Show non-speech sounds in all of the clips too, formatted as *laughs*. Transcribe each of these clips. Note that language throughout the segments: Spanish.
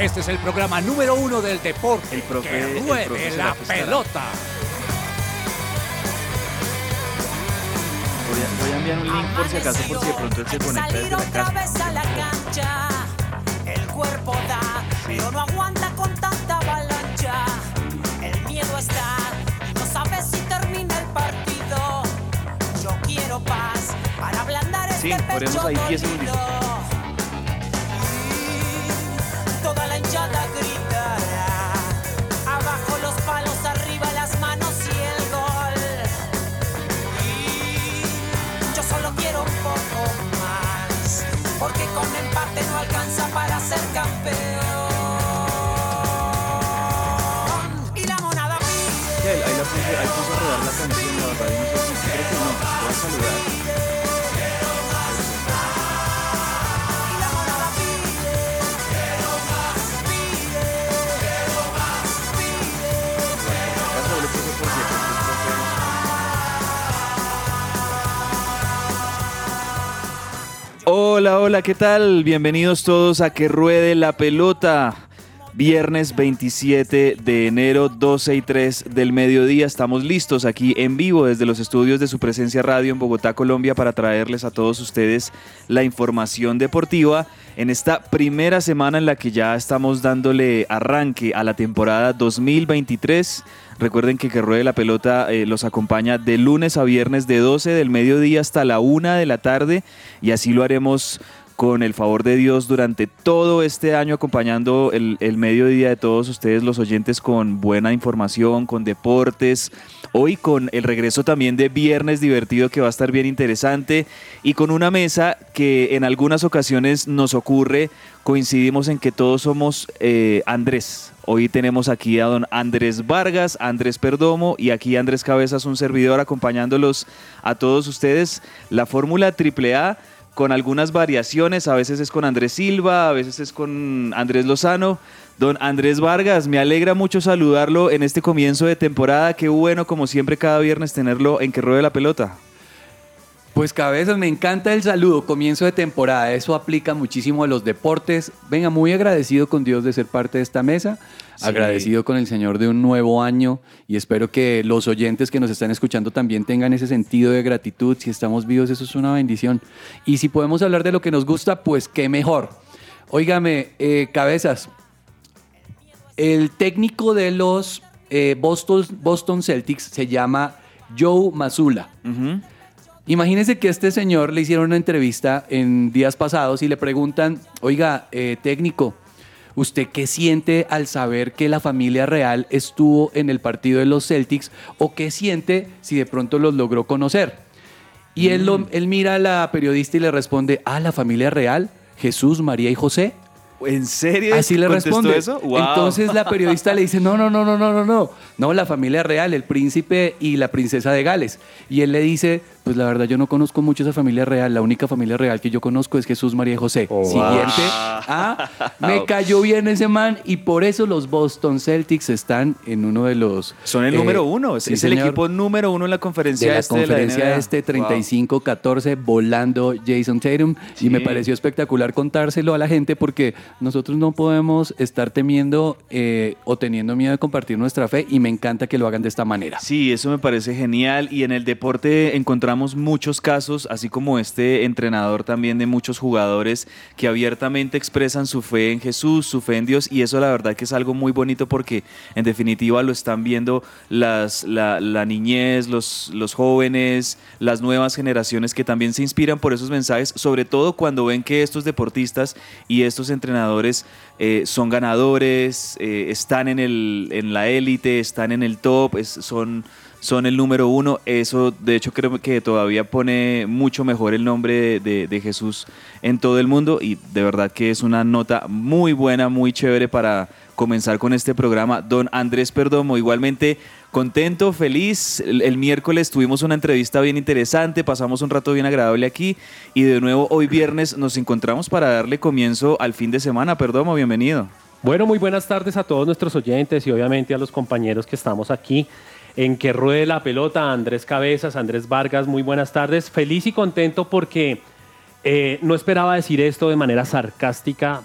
Este es el programa número uno del deporte. El profe- que el ruede profe la pelota. Voy a, voy a enviar un link por si acaso, por si de pronto él se conecta desde Salir la otra casa. vez a la cancha. El cuerpo da, pero no aguanta con tanta avalancha. El miedo está no sabes si termina el partido. Yo quiero paz para ablandar Sí, este pecho ahí 10 dolido. Ahí puso a rodar la canción, la verdad, no sé si creo que no. Voy a saludar. Hola, hola, ¿qué tal? Bienvenidos todos a Que Ruede la Pelota. Viernes 27 de enero, 12 y 3 del mediodía. Estamos listos aquí en vivo desde los estudios de su presencia radio en Bogotá, Colombia, para traerles a todos ustedes la información deportiva en esta primera semana en la que ya estamos dándole arranque a la temporada 2023. Recuerden que Que Ruede la Pelota eh, los acompaña de lunes a viernes de 12 del mediodía hasta la 1 de la tarde y así lo haremos con el favor de Dios durante todo este año acompañando el, el mediodía de todos ustedes los oyentes con buena información, con deportes, hoy con el regreso también de Viernes Divertido que va a estar bien interesante y con una mesa que en algunas ocasiones nos ocurre, coincidimos en que todos somos eh, Andrés. Hoy tenemos aquí a don Andrés Vargas, Andrés Perdomo y aquí Andrés Cabezas, un servidor acompañándolos a todos ustedes. La fórmula AAA con algunas variaciones, a veces es con Andrés Silva, a veces es con Andrés Lozano. Don Andrés Vargas, me alegra mucho saludarlo en este comienzo de temporada. Qué bueno, como siempre, cada viernes tenerlo en que ruede la pelota. Pues cabezas, me encanta el saludo, comienzo de temporada, eso aplica muchísimo a los deportes. Venga, muy agradecido con Dios de ser parte de esta mesa, Sí. agradecido con el Señor de un nuevo año y espero que los oyentes que nos están escuchando también tengan ese sentido de gratitud. Si estamos vivos, eso es una bendición. Y si podemos hablar de lo que nos gusta, pues qué mejor. Óigame, eh, cabezas, el técnico de los eh, Boston, Boston Celtics se llama Joe Mazzulla. Ujú. Imagínense que a este señor le hicieron una entrevista en días pasados y le preguntan, oiga, eh, técnico, ¿usted qué siente al saber que la familia real estuvo en el partido de los Celtics o qué siente si de pronto los logró conocer? Y él, lo- él mira a la periodista y le responde, ah, la familia real, Jesús, María y José. ¿En serio? Así le responde. eso? Wow. Entonces la periodista le dice, no, no, no, no, no, no, no. No, la familia real, el príncipe y la princesa de Gales. Y él le dice, pues la verdad yo no conozco mucho esa familia real. La única familia real que yo conozco es Jesús, María y José. Siguiente. Ah, *laughs* me cayó bien ese man y por eso los Boston Celtics están en uno de los... Son el eh, número uno, es, sí, es el equipo número uno en la conferencia de la este de conferencia NBA. este Wow. 35-14 volando Jason Tatum y me Sí. pareció espectacular contárselo a la gente porque nosotros no podemos estar temiendo eh, o teniendo miedo de compartir nuestra fe y me encanta que lo hagan de esta manera. Sí, eso me parece genial y en el deporte encontramos muchos casos, así como este entrenador también de muchos jugadores que abiertamente expresan su fe en Jesús, su fe en Dios y eso la verdad que es algo muy bonito porque en definitiva lo están viendo las, la, niñez, los, los jóvenes, las nuevas generaciones que también se inspiran por esos mensajes, sobre todo cuando ven que estos deportistas y estos entrenadores eh, son ganadores, eh, están en, el, en la élite, están en el top, son, son el número uno. Eso, de hecho, creo que todavía pone mucho mejor el nombre de, Jesús en todo el mundo y de verdad que es una nota muy buena, muy chévere para comenzar con este programa. Don Andrés Perdomo, igualmente contento, feliz. El, el miércoles tuvimos una entrevista bien interesante, pasamos un rato bien agradable aquí y de nuevo hoy viernes nos encontramos para darle comienzo al fin de semana. Perdomo, bienvenido. Bueno, muy buenas tardes a todos nuestros oyentes y obviamente a los compañeros que estamos aquí en Que Ruede la Pelota, Andrés Cabezas, Andrés Vargas, muy buenas tardes. Feliz y contento porque eh, no esperaba decir esto de manera sarcástica,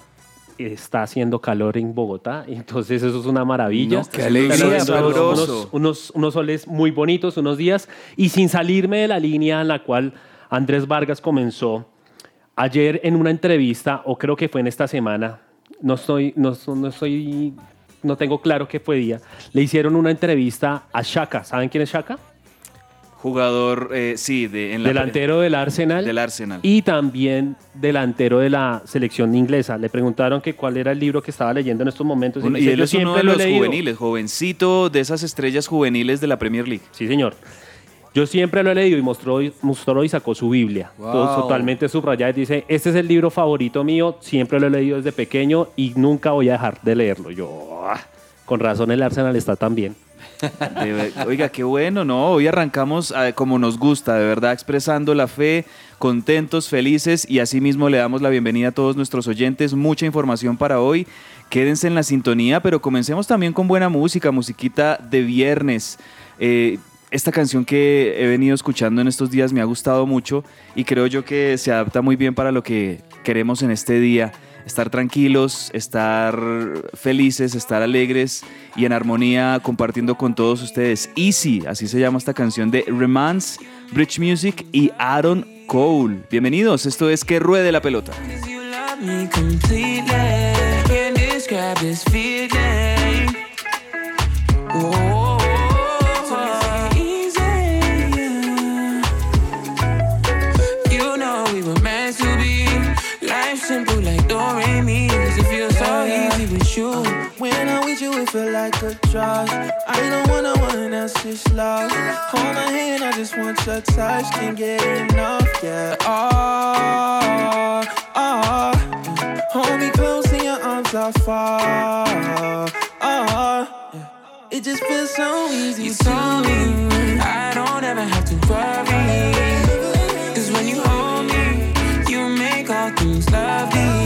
está haciendo calor en Bogotá, *laughs* entonces eso es una maravilla. No, qué alegría, unos, unos soles muy bonitos, unos días, y sin salirme de la línea en la cual Andrés Vargas comenzó ayer en una entrevista, o creo que fue en esta semana, no estoy, no, no estoy, no tengo claro qué fue día, le hicieron una entrevista a Shaka. ¿Saben quién es Shaka? Jugador, eh, sí, de, en la- delantero del Arsenal. del Arsenal. Y también delantero de la selección inglesa. Le preguntaron que cuál era el libro que estaba leyendo en estos momentos. Dice, y él "Yo es uno de los leído". juveniles, jovencito de esas estrellas juveniles de la Premier League. Sí, señor. Yo siempre lo he leído y mostró, mostró y sacó su Biblia. Wow. Totalmente subrayada. y Dice, este es el libro favorito mío, siempre lo he leído desde pequeño y nunca voy a dejar de leerlo. Yo, ah, con razón el Arsenal está tan bien. *laughs* Oiga, qué bueno, ¿no? Hoy arrancamos ah, como nos gusta, de verdad, expresando la fe, contentos, felices y asimismo le damos la bienvenida a todos nuestros oyentes. Mucha información para hoy. Quédense en la sintonía, pero comencemos también con buena música, musiquita de viernes. Eh, esta canción que he venido escuchando en estos días me ha gustado mucho y creo yo que se adapta muy bien para lo que queremos en este día. Estar tranquilos, estar felices, estar alegres y en armonía compartiendo con todos ustedes. Easy, así se llama esta canción de Remans, Bridge Music y Aaron Cole. Bienvenidos, esto es Que Ruede la Pelota. I'm with you, it feel like a drug. I don't want no one else, just love. Hold my hand, I just want your touch. Can't get enough, yeah. Oh, oh. Hold me close in your arms are far. Oh, yeah. It just feels so easy. You to told me I don't ever have to worry. Cause when you hold me, you make all things lovely.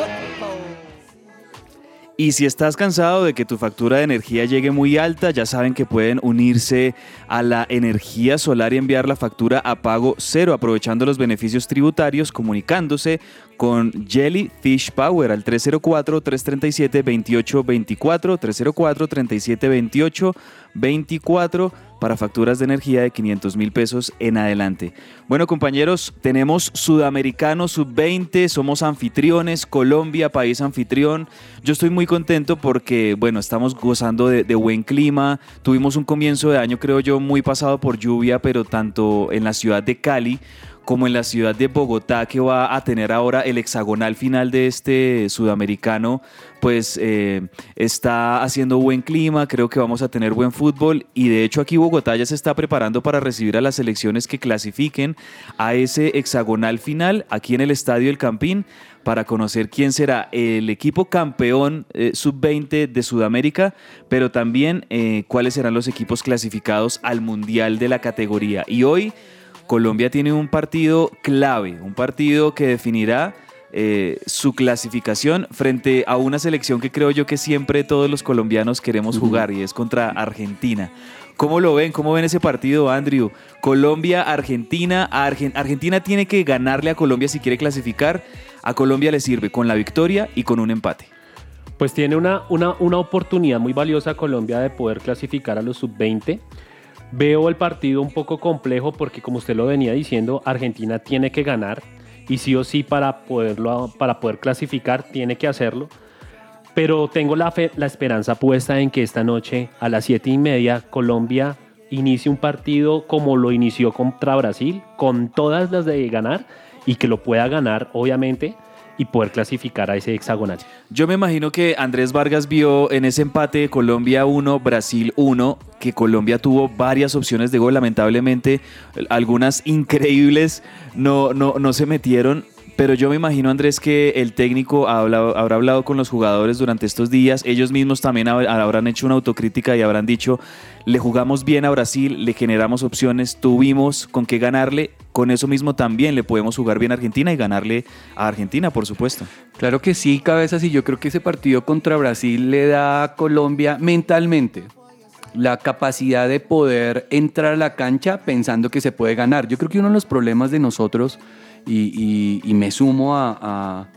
Y si estás cansado de que tu factura de energía llegue muy alta, ya saben que pueden unirse a la energía solar y enviar la factura a pago cero, aprovechando los beneficios tributarios, comunicándose con Jellyfish Power al 304-337-2824, 304-3728-24 para facturas de energía de 500 mil pesos en adelante. Bueno, compañeros, tenemos Sudamericano Sub-20, somos anfitriones, Colombia, país anfitrión. Yo estoy muy contento porque, bueno, estamos gozando de, de buen clima. Tuvimos un comienzo de año, creo yo, muy pasado por lluvia, pero tanto en la ciudad de Cali como en la ciudad de Bogotá, que va a tener ahora el hexagonal final de este sudamericano, pues eh, está haciendo buen clima, creo que vamos a tener buen fútbol y de hecho aquí Bogotá ya se está preparando para recibir a las selecciones que clasifiquen a ese hexagonal final aquí en el Estadio El Campín para conocer quién será el equipo campeón eh, sub-20 de Sudamérica, pero también eh, cuáles serán los equipos clasificados al Mundial de la categoría. Y hoy Colombia tiene un partido clave, un partido que definirá eh, su clasificación frente a una selección que creo yo que siempre todos los colombianos queremos jugar y es contra Argentina. ¿Cómo lo ven? ¿Cómo ven ese partido, Andrew? Colombia, Argentina. Argen- Argentina tiene que ganarle a Colombia si quiere clasificar. A Colombia le sirve con la victoria y con un empate. Pues tiene una, una, una oportunidad muy valiosa Colombia de poder clasificar a los sub-20. Veo el partido un poco complejo porque como usted lo venía diciendo, Argentina tiene que ganar y sí o sí para, poderlo, para poder clasificar tiene que hacerlo. Pero tengo la, fe- la esperanza puesta en que esta noche a las siete y media Colombia inicie un partido como lo inició contra Brasil, con todas las de ganar y que lo pueda ganar, obviamente, y poder clasificar a ese hexagonal. Yo me imagino que Andrés Vargas vio en ese empate Colombia 1, Brasil 1, que Colombia tuvo varias opciones de gol. Lamentablemente, algunas increíbles no, no, no se metieron. Pero yo me imagino, Andrés, que el técnico habrá hablado con los jugadores durante estos días. Ellos mismos también hab- habrán hecho una autocrítica y habrán dicho, le jugamos bien a Brasil, le generamos opciones, tuvimos con qué ganarle. Con eso mismo también le podemos jugar bien a Argentina y ganarle a Argentina, por supuesto. Claro que sí, cabezas, y yo creo que ese partido contra Brasil le da a Colombia mentalmente la capacidad de poder entrar a la cancha pensando que se puede ganar. Yo creo que uno de los problemas de nosotros, y, y- y me sumo a,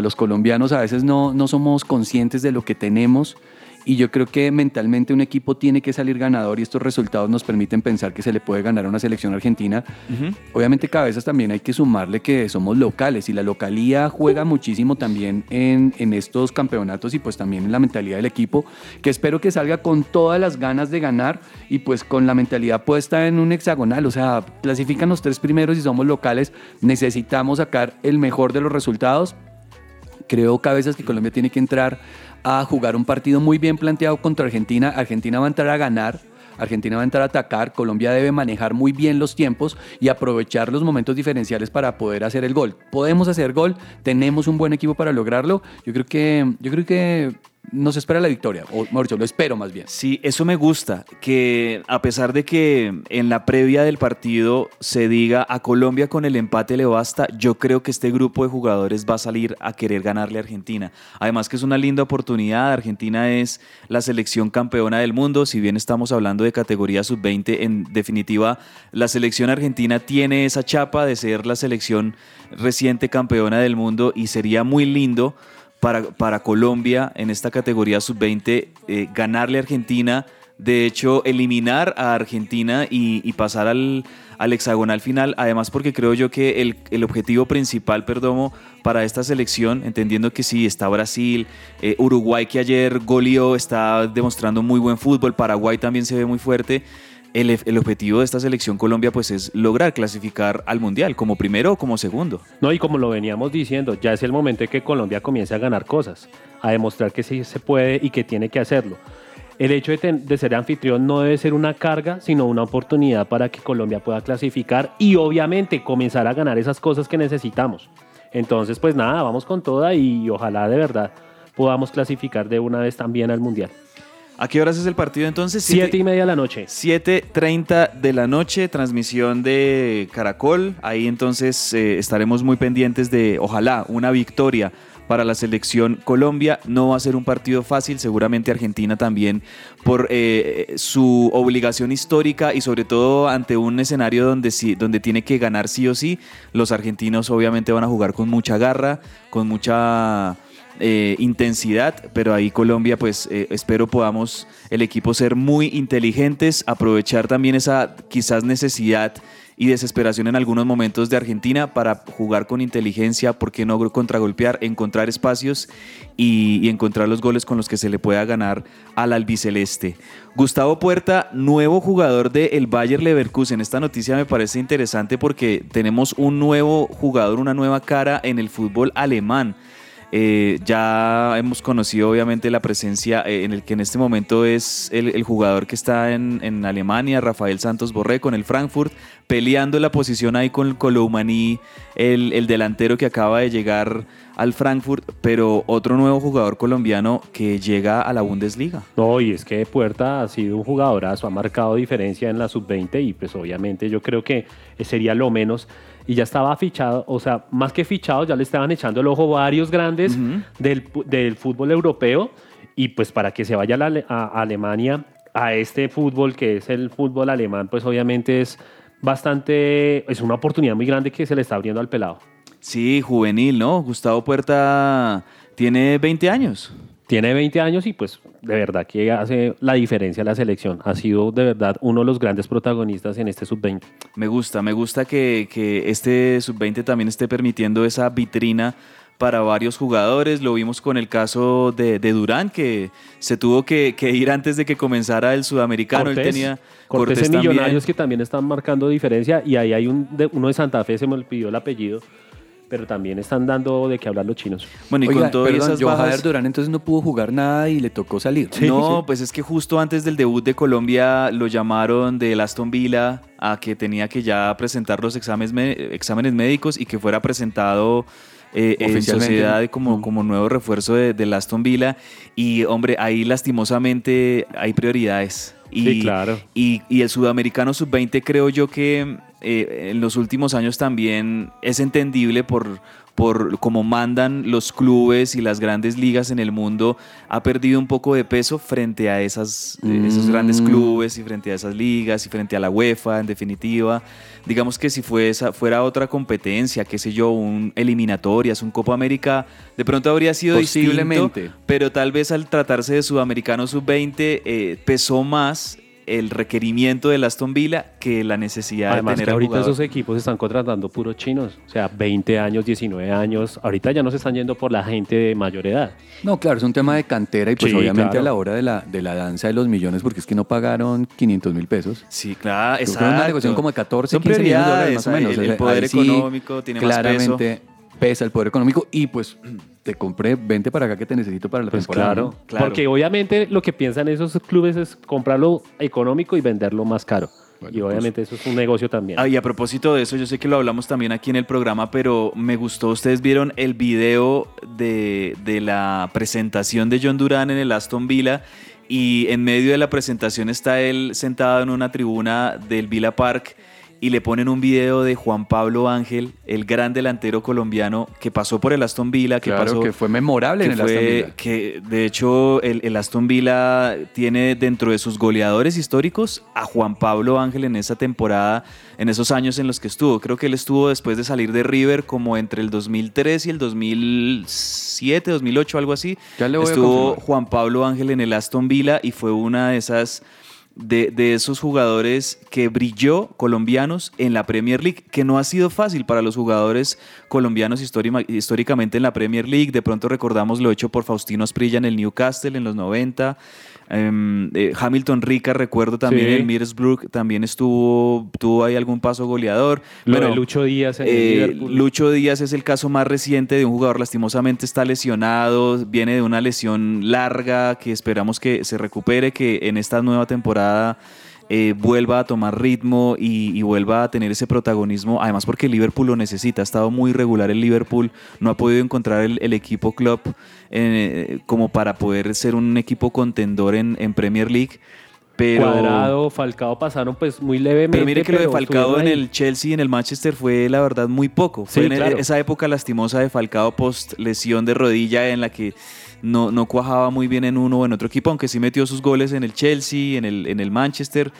los colombianos a veces no, no somos conscientes de lo que tenemos. Y yo creo que mentalmente un equipo tiene que salir ganador y estos resultados nos permiten pensar que se le puede ganar a una selección argentina. Obviamente cabezas también hay que sumarle que somos locales y la localía juega muchísimo también en, en estos campeonatos y pues también en la mentalidad del equipo, que espero que salga con todas las ganas de ganar y pues con la mentalidad puesta en un hexagonal, o sea, clasifican los tres primeros y somos locales, necesitamos sacar el mejor de los resultados. Creo cabezas que Colombia tiene que entrar a jugar un partido muy bien planteado contra Argentina. Argentina va a entrar a ganar. Argentina va a entrar a atacar, Colombia debe manejar muy bien los tiempos y aprovechar los momentos diferenciales para poder hacer el gol. Podemos hacer gol, tenemos un buen equipo para lograrlo. Yo creo que, yo creo que nos espera la victoria, o mejor dicho, lo espero más bien. Sí, eso me gusta, que a pesar de que en la previa del partido se diga a Colombia con el empate le basta, yo creo que este grupo de jugadores va a salir a querer ganarle a Argentina. Además que es una linda oportunidad, Argentina es la selección campeona del mundo, si bien estamos hablando de categoría sub-20, en definitiva la selección argentina tiene esa chapa de ser la selección reciente campeona del mundo y sería muy lindo para, para Colombia en esta categoría sub-20 eh, ganarle a Argentina, de hecho eliminar a Argentina y, y pasar al, al hexagonal final, además porque creo yo que el, el objetivo principal, Perdomo, para esta selección, entendiendo que sí, está Brasil, eh, Uruguay que ayer goleó, está demostrando muy buen fútbol, Paraguay también se ve muy fuerte. El, objetivo de esta selección Colombia pues es lograr clasificar al Mundial como primero o como segundo. No, y como lo veníamos diciendo, ya es el momento de que Colombia comience a ganar cosas, a demostrar que sí se puede y que tiene que hacerlo. El hecho de, de ser anfitrión no debe ser una carga, sino una oportunidad para que Colombia pueda clasificar y obviamente comenzar a ganar esas cosas que necesitamos. Entonces, pues nada, vamos con toda y ojalá de verdad podamos clasificar de una vez también al Mundial. ¿A qué horas es el partido entonces? Siete y media de la noche. 7.30 de la noche, transmisión de Caracol. Ahí entonces eh, estaremos muy pendientes de, ojalá, una victoria para la selección Colombia. No va a ser un partido fácil, seguramente Argentina también por eh, su obligación histórica y sobre todo ante un escenario donde, sí, donde tiene que ganar sí o sí. Los argentinos obviamente van a jugar con mucha garra, con mucha eh, intensidad, pero ahí Colombia, pues eh, espero podamos el equipo ser muy inteligentes, aprovechar también esa quizás necesidad y desesperación en algunos momentos de Argentina para jugar con inteligencia, porque no contragolpear, encontrar espacios y, encontrar los goles con los que se le pueda ganar al albiceleste. Gustavo Puerta, nuevo jugador del Bayer Leverkusen. Esta noticia me parece interesante porque tenemos un nuevo jugador, una nueva cara en el fútbol alemán. Eh, ya hemos conocido obviamente la presencia eh, en el que en este momento es el, el jugador que está en, en Alemania, Rafael Santos Borré con el Frankfurt, peleando la posición ahí con Colomani, el, el delantero que acaba de llegar al Frankfurt, pero otro nuevo jugador colombiano que llega a la Bundesliga. No, y es que Puerta ha sido un jugadorazo, ha marcado diferencia en la sub-20 y pues obviamente yo creo que sería lo menos. Y ya estaba fichado, o sea, más que fichado, ya le estaban echando el ojo varios grandes del, del fútbol europeo y pues para que se vaya la a Alemania a este fútbol que es el fútbol alemán, pues obviamente es bastante, es una oportunidad muy grande que se le está abriendo al pelado. Sí, juvenil, ¿no? Gustavo Puerta tiene 20 años. Tiene 20 años y pues de verdad que hace la diferencia la selección. Ha sido de verdad uno de los grandes protagonistas en este sub-20. Me gusta, me gusta que, que este sub-20 también esté permitiendo esa vitrina para varios jugadores. Lo vimos con el caso de, de Durán, que se tuvo que, que ir antes de que comenzara el sudamericano. Él tenía Cortés Cortés en. Millonarios que también están marcando diferencia y ahí hay un de- uno de Santa Fe, se me olvidó el apellido, pero también están dando de qué hablar los chinos. Bueno, y Oiga, con todas perdón, esas bajas- Durán entonces no pudo jugar nada y le tocó salir. no, pues es que justo antes del debut de Colombia lo llamaron del Aston Villa a que tenía que ya presentar los exámenes, me- exámenes médicos y que fuera presentado eh, en Oficialmente. sociedad como, como nuevo refuerzo de- del Aston Villa. Y hombre, ahí lastimosamente hay prioridades. Y, Sí, claro. y, y el sudamericano sub-20 creo yo que eh, en los últimos años también es entendible por, por cómo mandan los clubes y las grandes ligas en el mundo, ha perdido un poco de peso frente a esas, eh, esos grandes Mm. clubes y frente a esas ligas y frente a la UEFA en definitiva. Digamos que si fue esa- fuera otra competencia, qué sé yo, un eliminatorias, un Copa América, de pronto habría sido Posiblemente. distinto, pero tal vez al tratarse de sudamericano sub-20 eh, pesó más el requerimiento del Aston Villa que la necesidad Además de que tener al ahorita jugador. esos equipos están contratando puros chinos, o sea, 20 años, 19 años, ahorita ya no se están yendo por la gente de mayor edad. No, claro, es un tema de cantera y pues Sí, obviamente claro. a la hora de la, de la danza de los millones, porque es que no pagaron 500 mil pesos. Sí, claro, que era una negociación como de 14, Son 15 millones de dólares más o menos. El, el poder económico tiene más peso. claramente pesa el poder económico y pues te compré, vente para acá que te necesito para la Pues temporada. claro, ¿no? Claro. porque obviamente lo que piensan esos clubes es comprarlo económico y venderlo más caro. Bueno, y obviamente eso es un negocio también. Ah, y a propósito de eso, yo sé que lo hablamos también aquí en el programa, pero me gustó, ustedes vieron el video de, de la presentación de John Durán en el Aston Villa y en medio de la presentación está él sentado en una tribuna del Villa Park y le ponen un video de Juan Pablo Ángel, el gran delantero colombiano que pasó por el Aston Villa, que Claro pasó que fue memorable que en el Aston Villa. que de hecho el, el Aston Villa tiene dentro de sus goleadores históricos a Juan Pablo Ángel en esa temporada, en esos años en los que estuvo. Creo que él estuvo después de salir de River como entre el 2003 y el 2007, 2008, algo así. Ya le voy estuvo. Juan Pablo Ángel en el Aston Villa y fue una de esas de, de esos jugadores que brilló colombianos en la Premier League, que no ha sido fácil para los jugadores colombianos histórica- históricamente en la Premier League. De pronto recordamos lo hecho por Faustino Asprilla en el Newcastle en los 90. Eh, Hamilton Rica, recuerdo también Sí. en el Middlesbrough, también estuvo, tuvo ahí algún paso goleador. Lo Bueno, de Lucho Díaz en eh. Lucho Díaz es el caso más reciente de un jugador lastimosamente está lesionado, viene de una lesión larga que esperamos que se recupere, que en esta nueva temporada eh, vuelva a tomar ritmo y, y vuelva a tener ese protagonismo, además porque Liverpool lo necesita, ha estado muy regular el Liverpool, no ha podido encontrar el, el equipo club eh, como para poder ser un equipo contendor en, en Premier League. Pero, Cuadrado, Falcao pasaron pues muy levemente. pero mire que lo de Falcao en el Chelsea y en el Manchester fue la verdad muy poco. Fue Sí, en claro. esa época lastimosa de Falcao post lesión de rodilla en la que no, no cuajaba muy bien en uno o en otro equipo, aunque sí metió sus goles en el Chelsea, en el, en el Manchester.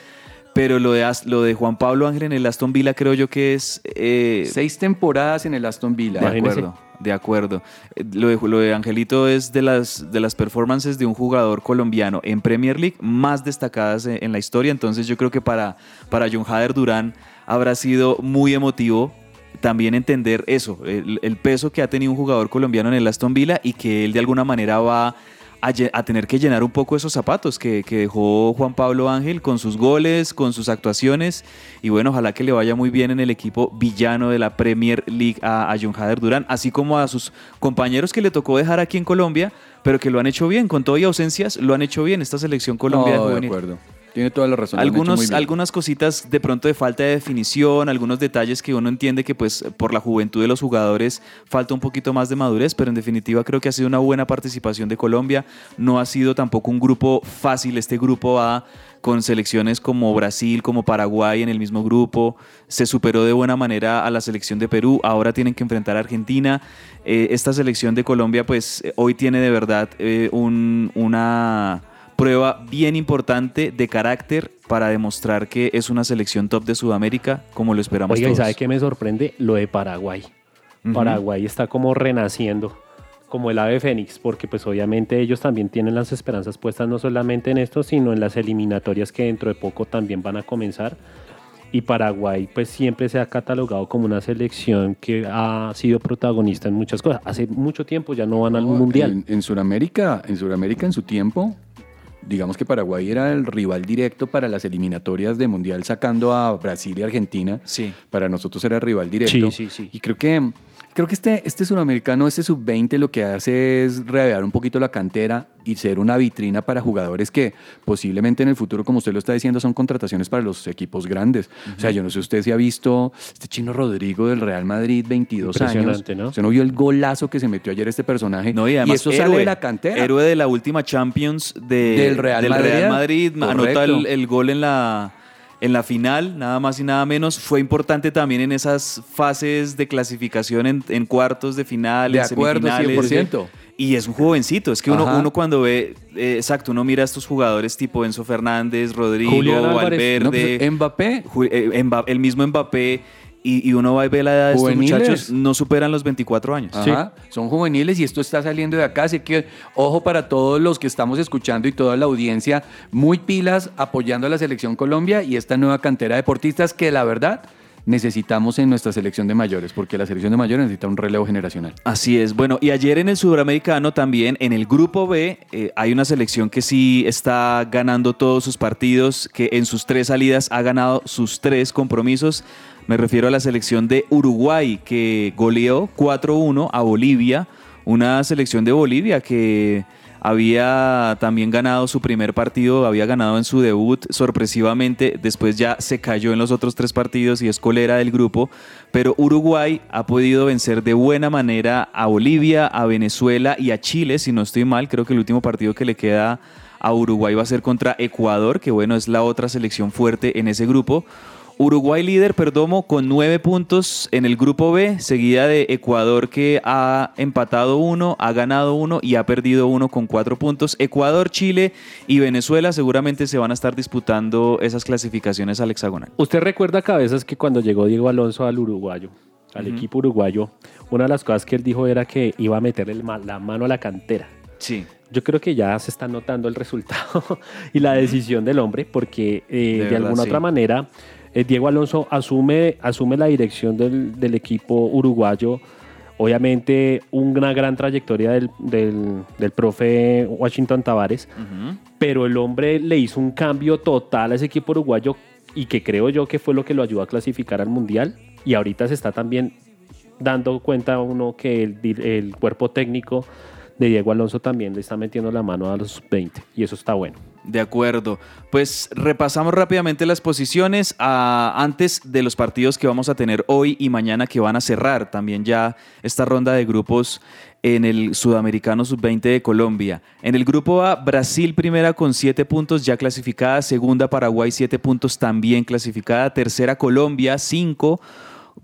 Pero lo de, lo de Juan Pablo Ángel en el Aston Villa creo yo que es... eh, Seis temporadas en el Aston Villa. de Imagínese. acuerdo, de acuerdo. Eh, Lo de, lo de Angelito es de las, de las performances de un jugador colombiano en Premier League más destacadas en, en la historia. Entonces yo creo que para, para John Hader Durán habrá sido muy emotivo también entender eso, el, el peso que ha tenido un jugador colombiano en el Aston Villa y que él de alguna manera va a, tener que llenar un poco esos zapatos que, que dejó Juan Pablo Ángel con sus goles, con sus actuaciones y bueno, ojalá que le vaya muy bien en el equipo villano de la Premier League a, a John Hader Durán, así como a sus compañeros que le tocó dejar aquí en Colombia, pero que lo han hecho bien, con todo y ausencias, lo han hecho bien esta selección Colombia No, de juvenil. acuerdo. Tiene toda la razón. Algunos, algunas cositas de pronto de falta de definición, algunos detalles que uno entiende que pues por la juventud de los jugadores falta un poquito más de madurez, pero en definitiva creo que ha sido una buena participación de Colombia. No ha sido tampoco un grupo fácil este grupo A con selecciones como Brasil, como Paraguay en el mismo grupo. Se superó de buena manera a la selección de Perú. Ahora tienen que enfrentar a Argentina. Eh, esta selección de Colombia pues eh, hoy tiene de verdad eh, un- una prueba bien importante de carácter para demostrar que es una selección top de Sudamérica, como lo esperamos Oiga, ¿y todos. sabe qué me sorprende? Lo de Paraguay. Paraguay está como renaciendo, como el ave fénix, porque pues obviamente ellos también tienen las esperanzas puestas no solamente en esto, sino en las eliminatorias que dentro de poco también van a comenzar. Y Paraguay pues siempre se ha catalogado como una selección que ha sido protagonista en muchas cosas. Hace mucho tiempo ya no van al No, Mundial. En, en Sudamérica, en Sudamérica en su tiempo, digamos que Paraguay era el rival directo para las eliminatorias de Mundial sacando a Brasil y Argentina. Sí. Para nosotros era el rival directo. Sí, sí, sí. Y creo que Creo que este, este suramericano, este sub-20, lo que hace es reavivar un poquito la cantera y ser una vitrina para jugadores que posiblemente en el futuro, como usted lo está diciendo, son contrataciones para los equipos grandes. O sea, yo no sé usted si ha visto este chino Rodrigo del Real Madrid, 22 años. Impresionante, ¿no? ¿Usted no vio el golazo que se metió ayer este personaje? No, y además eso sale héroe, de la cantera. Héroe de la última Champions de- Del Real Madrid. Madrid. Anota el, Correcto. el gol en la, en la final, nada más y nada menos. Fue importante también en esas fases de clasificación en, en cuartos de final, De en acuerdo, semifinales. 100%. Y es un jovencito. Es que uno, Ajá. uno cuando ve, eh, exacto, uno mira a estos jugadores tipo Enzo Fernández, Rodrigo, Álvarez. Valverde. No, pues, Mbappé. Ju- eh, el mismo Mbappé. Y, y uno va y ve la edad de estos muchachos, no superan los 24 años. Ajá, son juveniles y esto está saliendo de acá, así que ojo para todos los que estamos escuchando y toda la audiencia, muy pilas apoyando a la selección Colombia y esta nueva cantera de deportistas que la verdad necesitamos en nuestra selección de mayores, porque la selección de mayores necesita un relevo generacional. Así es. Bueno, y ayer en el Sudamericano también, en el Grupo B, eh, hay una selección que sí está ganando todos sus partidos, que en sus tres salidas ha ganado sus tres compromisos. Me refiero a la selección de Uruguay, que goleó 4-1 a Bolivia, una selección de Bolivia que había también ganado su primer partido, había ganado en su debut sorpresivamente, después ya se cayó en los otros tres partidos y es colera del grupo, pero Uruguay ha podido vencer de buena manera a Bolivia, a Venezuela y a Chile, si no estoy mal, creo que el último partido que le queda a Uruguay va a ser contra Ecuador, que bueno, es la otra selección fuerte en ese grupo. Uruguay líder, Perdomo, con nueve puntos en el grupo B, seguida de Ecuador que ha empatado uno, ha ganado uno y ha perdido uno con cuatro puntos. Ecuador, Chile y Venezuela seguramente se van a estar disputando esas clasificaciones al hexagonal. Usted recuerda, Cabezas, que cuando llegó Diego Alonso al uruguayo, al equipo uruguayo, una de las cosas que él dijo era que iba a meter el ma- la mano a la cantera. Sí. Yo creo que ya se está notando el resultado *laughs* y la decisión del hombre, porque eh, De de, verdad, alguna sí. otra manera eh, Diego Alonso asume, asume la dirección del, del equipo uruguayo. Obviamente, una gran trayectoria del, del- del profe Washington Tavares, pero el hombre le hizo un cambio total a ese equipo uruguayo y que creo yo que fue lo que lo ayudó a clasificar al Mundial. Y ahorita se está también dando cuenta uno que el, el cuerpo técnico de Diego Alonso también le está metiendo la mano a los 20 y eso está bueno. De acuerdo. Pues repasamos rápidamente las posiciones ah, antes de los partidos que vamos a tener hoy y mañana que van a cerrar también ya esta ronda de grupos en el Sudamericano Sub-20 de Colombia. En el grupo A, Brasil primera con 7 puntos ya clasificada, segunda Paraguay 7 puntos también clasificada, tercera Colombia 5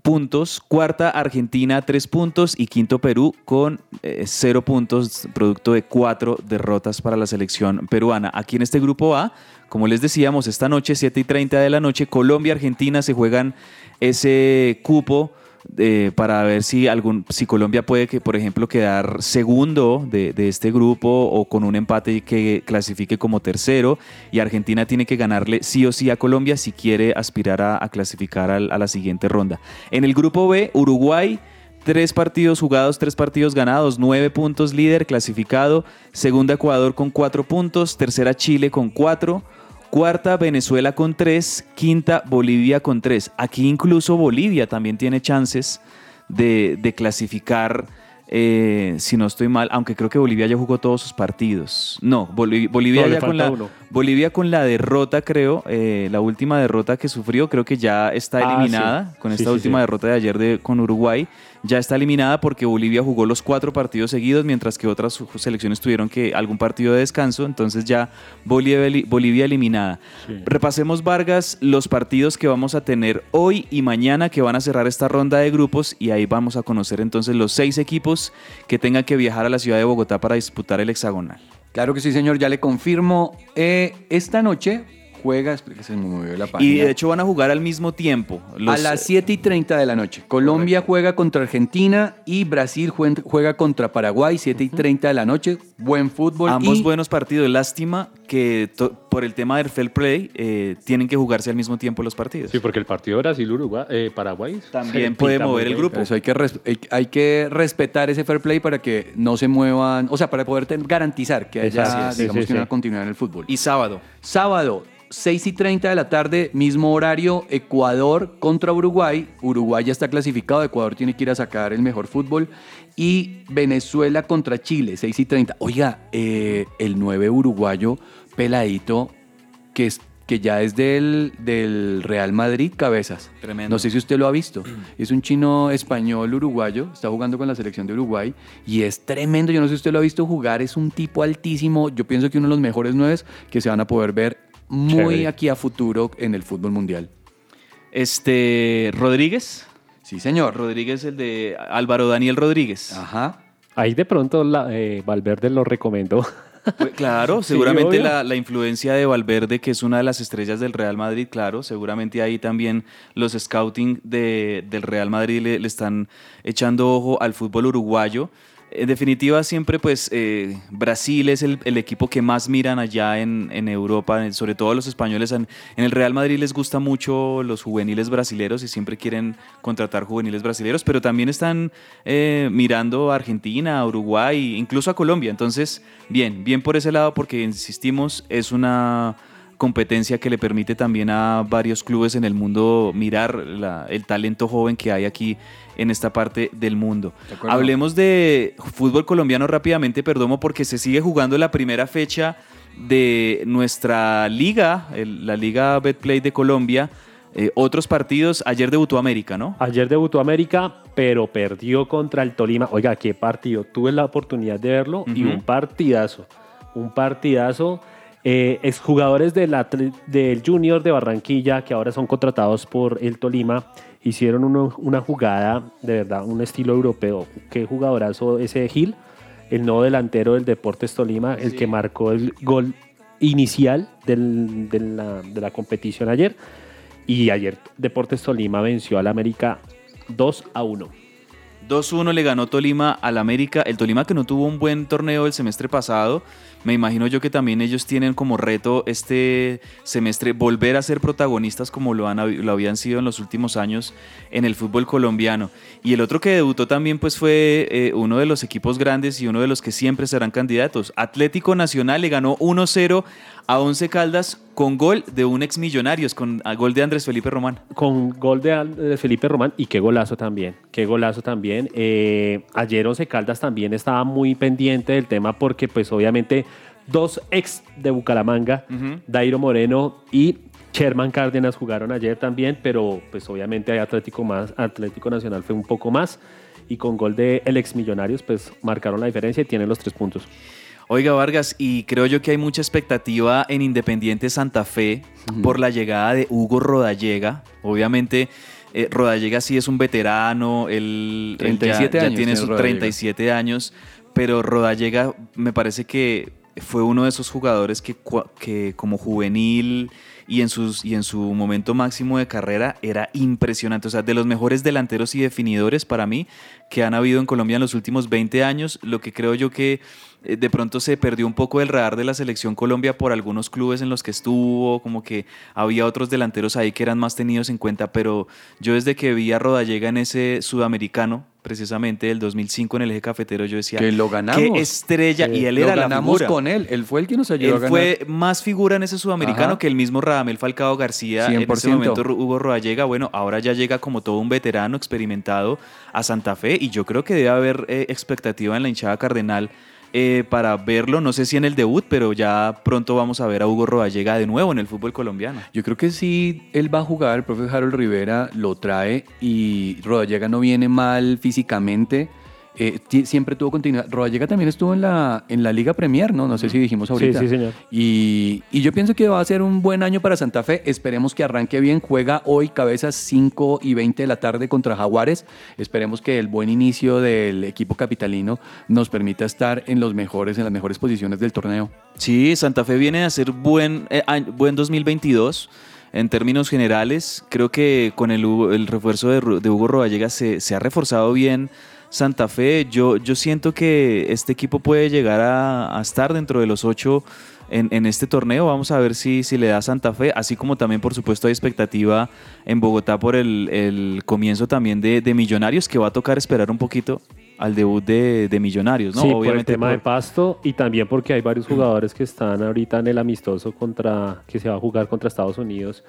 puntos, cuarta Argentina 3 puntos y quinto Perú con 0 puntos, producto de cuatro derrotas para la selección peruana. Aquí en este grupo A, como les decíamos, esta noche 7 y 30 de la noche, Colombia, Argentina se juegan ese cupo. Eh, para ver si algún si Colombia puede que por ejemplo quedar segundo de, este grupo o con un empate que clasifique como tercero y Argentina tiene que ganarle sí o sí a Colombia si quiere aspirar a, a clasificar al- a la siguiente ronda. En el grupo B, Uruguay Tres partidos jugados, tres partidos ganados, nueve puntos líder clasificado. Segunda Ecuador con cuatro puntos. Tercera Chile con cuatro. Cuarta Venezuela con tres. Quinta Bolivia con tres. Aquí incluso Bolivia también tiene chances de, de clasificar, eh, si no estoy mal, aunque creo que Bolivia ya jugó todos sus partidos. No, Boliv- Bolivia No, ya con la, uno. Bolivia con la derrota, creo, eh, la última derrota que sufrió, creo que ya está Ah, eliminada sí. con Sí, esta sí, última derrota de ayer de, con Uruguay. Ya está eliminada porque Bolivia jugó los cuatro partidos seguidos, mientras que otras selecciones tuvieron que algún partido de descanso. Entonces ya Bolivia, Bolivia eliminada. Repasemos, Vargas, los partidos que vamos a tener hoy y mañana que van a cerrar esta ronda de grupos y ahí vamos a conocer entonces los seis equipos que tengan que viajar a la ciudad de Bogotá para disputar el hexagonal. Claro que sí, señor, ya le confirmo. Eh, esta noche juega, que se me movió la página. Y de hecho van a jugar al mismo tiempo. Los- a las 7 y 30 de la noche. Colombia juega contra Argentina y Brasil jue- juega contra Paraguay, 7 y 30 de la noche. Buen fútbol. Ambos y buenos partidos. Lástima que por el tema del fair play eh, tienen que jugarse al mismo tiempo los partidos. Sí, porque el partido de Brasil-Uruguay, eh, Paraguay También puede mover el grupo. Eso hay que, hay, hay que respetar ese fair play para que no se muevan, o sea, para poder garantizar que haya, sí, digamos, sí, que una continuidad en el fútbol. Y sábado. Sábado, 6 y 30 de la tarde, mismo horario, Ecuador contra Uruguay. Uruguay ya está clasificado, Ecuador tiene que ir a sacar el mejor fútbol. Y Venezuela contra Chile, 6 y 30. Oiga, eh, el 9 uruguayo, peladito, que, es, que ya es del, del Real Madrid, cabezas. Tremendo. No sé si usted lo ha visto. Es un chino español uruguayo, está jugando con la selección de Uruguay y es tremendo. Yo no sé si usted lo ha visto jugar, es un tipo altísimo. Yo pienso que uno de los mejores nueve que se van a poder ver muy Chévere. aquí a futuro en el fútbol mundial. Este, Rodríguez. Sí, señor. Rodríguez, el de Álvaro Daniel Rodríguez. Ajá. Ahí de pronto la, eh, Valverde lo recomendó. Pues, *laughs* Claro, seguramente la, la influencia de Valverde, que es una de las estrellas del Real Madrid, claro, seguramente ahí también los scouting de- del Real Madrid le, le están echando ojo al fútbol uruguayo. En definitiva, siempre pues eh, Brasil es el, equipo que más miran allá en, en Europa, sobre todo los españoles. En, el Real Madrid les gusta mucho los juveniles brasileros y siempre quieren contratar juveniles brasileros, pero también están eh, mirando a Argentina, Uruguay, incluso a Colombia. Entonces, bien, bien por ese lado porque, insistimos, es una competencia que le permite también a varios clubes en el mundo mirar la- el talento joven que hay aquí en esta parte del mundo. De. Hablemos de fútbol colombiano rápidamente, Perdomo, porque se sigue jugando la primera fecha de nuestra liga, el- la Liga Betplay de Colombia. Eh, otros partidos, ayer debutó América, ¿no? Ayer debutó América, pero perdió contra el Tolima. Oiga, qué partido. Tuve la oportunidad de verlo y un partidazo. Un partidazo. Eh, exjugadores del, del Junior de Barranquilla, que ahora son contratados por el Tolima, hicieron uno- una jugada, de verdad, un estilo europeo. Qué jugadorazo ese Gil, el nuevo delantero del Deportes Tolima, el que marcó el gol inicial del- de, la, de la competición ayer. Y ayer Deportes Tolima venció al América 2 a 1. 2-1 le ganó Tolima al América. El Tolima que no tuvo un buen torneo el semestre pasado. Me imagino yo que también ellos tienen como reto este semestre volver a ser protagonistas como lo, han, lo habían sido en los últimos años en el fútbol colombiano. Y el otro que debutó también pues fue eh, uno de los equipos grandes y uno de los que siempre serán candidatos. Atlético Nacional le ganó 1-0 a Once Caldas con gol de un ex Millonarios, con a gol de Andrés Felipe Román. Con gol de, Felipe Román y qué golazo también. Qué golazo también. Eh, ayer Once Caldas también estaba muy pendiente del tema porque pues obviamente dos ex de Bucaramanga. Dairo Moreno y Sherman Cárdenas jugaron ayer también, pero pues obviamente Atlético más, Atlético Nacional fue un poco más y con gol de el ex Millonarios pues marcaron la diferencia y tienen los tres puntos. Oiga Vargas, y creo yo que hay mucha expectativa en Independiente Santa Fe por la llegada de Hugo Rodallega. Obviamente, eh, Rodallega sí es un veterano, él, él ya- 37 ya, años tiene tiene sus Rodallega. 37 años, pero Rodallega me parece que fue uno de esos jugadores que, que como juvenil y en, sus, y en su momento máximo de carrera era impresionante. O sea, de los mejores delanteros y definidores para mí que han habido en Colombia en los últimos 20 años, lo que creo yo que eh, de pronto se perdió un poco el radar de la selección Colombia por algunos clubes en los que estuvo, como que había otros delanteros ahí que eran más tenidos en cuenta, pero yo desde que vi a Rodallega en ese sudamericano, precisamente del 2005 en el eje cafetero, yo decía, Que lo ganamos. qué estrella, y él era la ganamos figura. con él. Él fue el que nos ayudó a ganar. fue más figura en ese sudamericano Ajá. que el mismo Radamel Falcao García. En ese 100%. momento Hugo Rodallega, bueno, ahora ya llega como todo un veterano experimentado a Santa Fe y yo creo que debe haber eh, expectativa en la hinchada cardenal eh, para verlo. No sé si en el debut, pero ya pronto vamos a ver a Hugo Rodallega de nuevo en el fútbol colombiano. Yo creo que sí, él va a jugar, el profe Harold Rivera lo trae y Rodallega no viene mal físicamente. Eh, siempre tuvo continuidad. Rodallega también estuvo en la, en la Liga Premier, ¿no? No sé si dijimos ahorita. sí, señor. Y, y yo pienso que va a ser un buen año para Santa Fe. Esperemos que arranque bien. Juega hoy cabezas 5 y 20 de la tarde contra Jaguares. Esperemos que el buen inicio del equipo capitalino nos permita estar en los mejores, en las mejores posiciones del torneo. Sí, Santa Fe viene a ser buen, eh, buen 2022 en términos generales. Creo que con el, Hugo- el refuerzo de, de Hugo Rodallega se, se ha reforzado bien Santa Fe. Yo, yo siento que este equipo puede llegar a, a estar dentro de los ocho en, en este torneo. Vamos a ver si, si le da Santa Fe, así como también por supuesto hay expectativa en Bogotá por el, el comienzo también de, de Millonarios, que va a tocar esperar un poquito al debut de, de Millonarios, ¿no? sí, por el Obviamente tema de pasto y también porque hay varios jugadores que están ahorita en el amistoso contra que se va a jugar contra Estados Unidos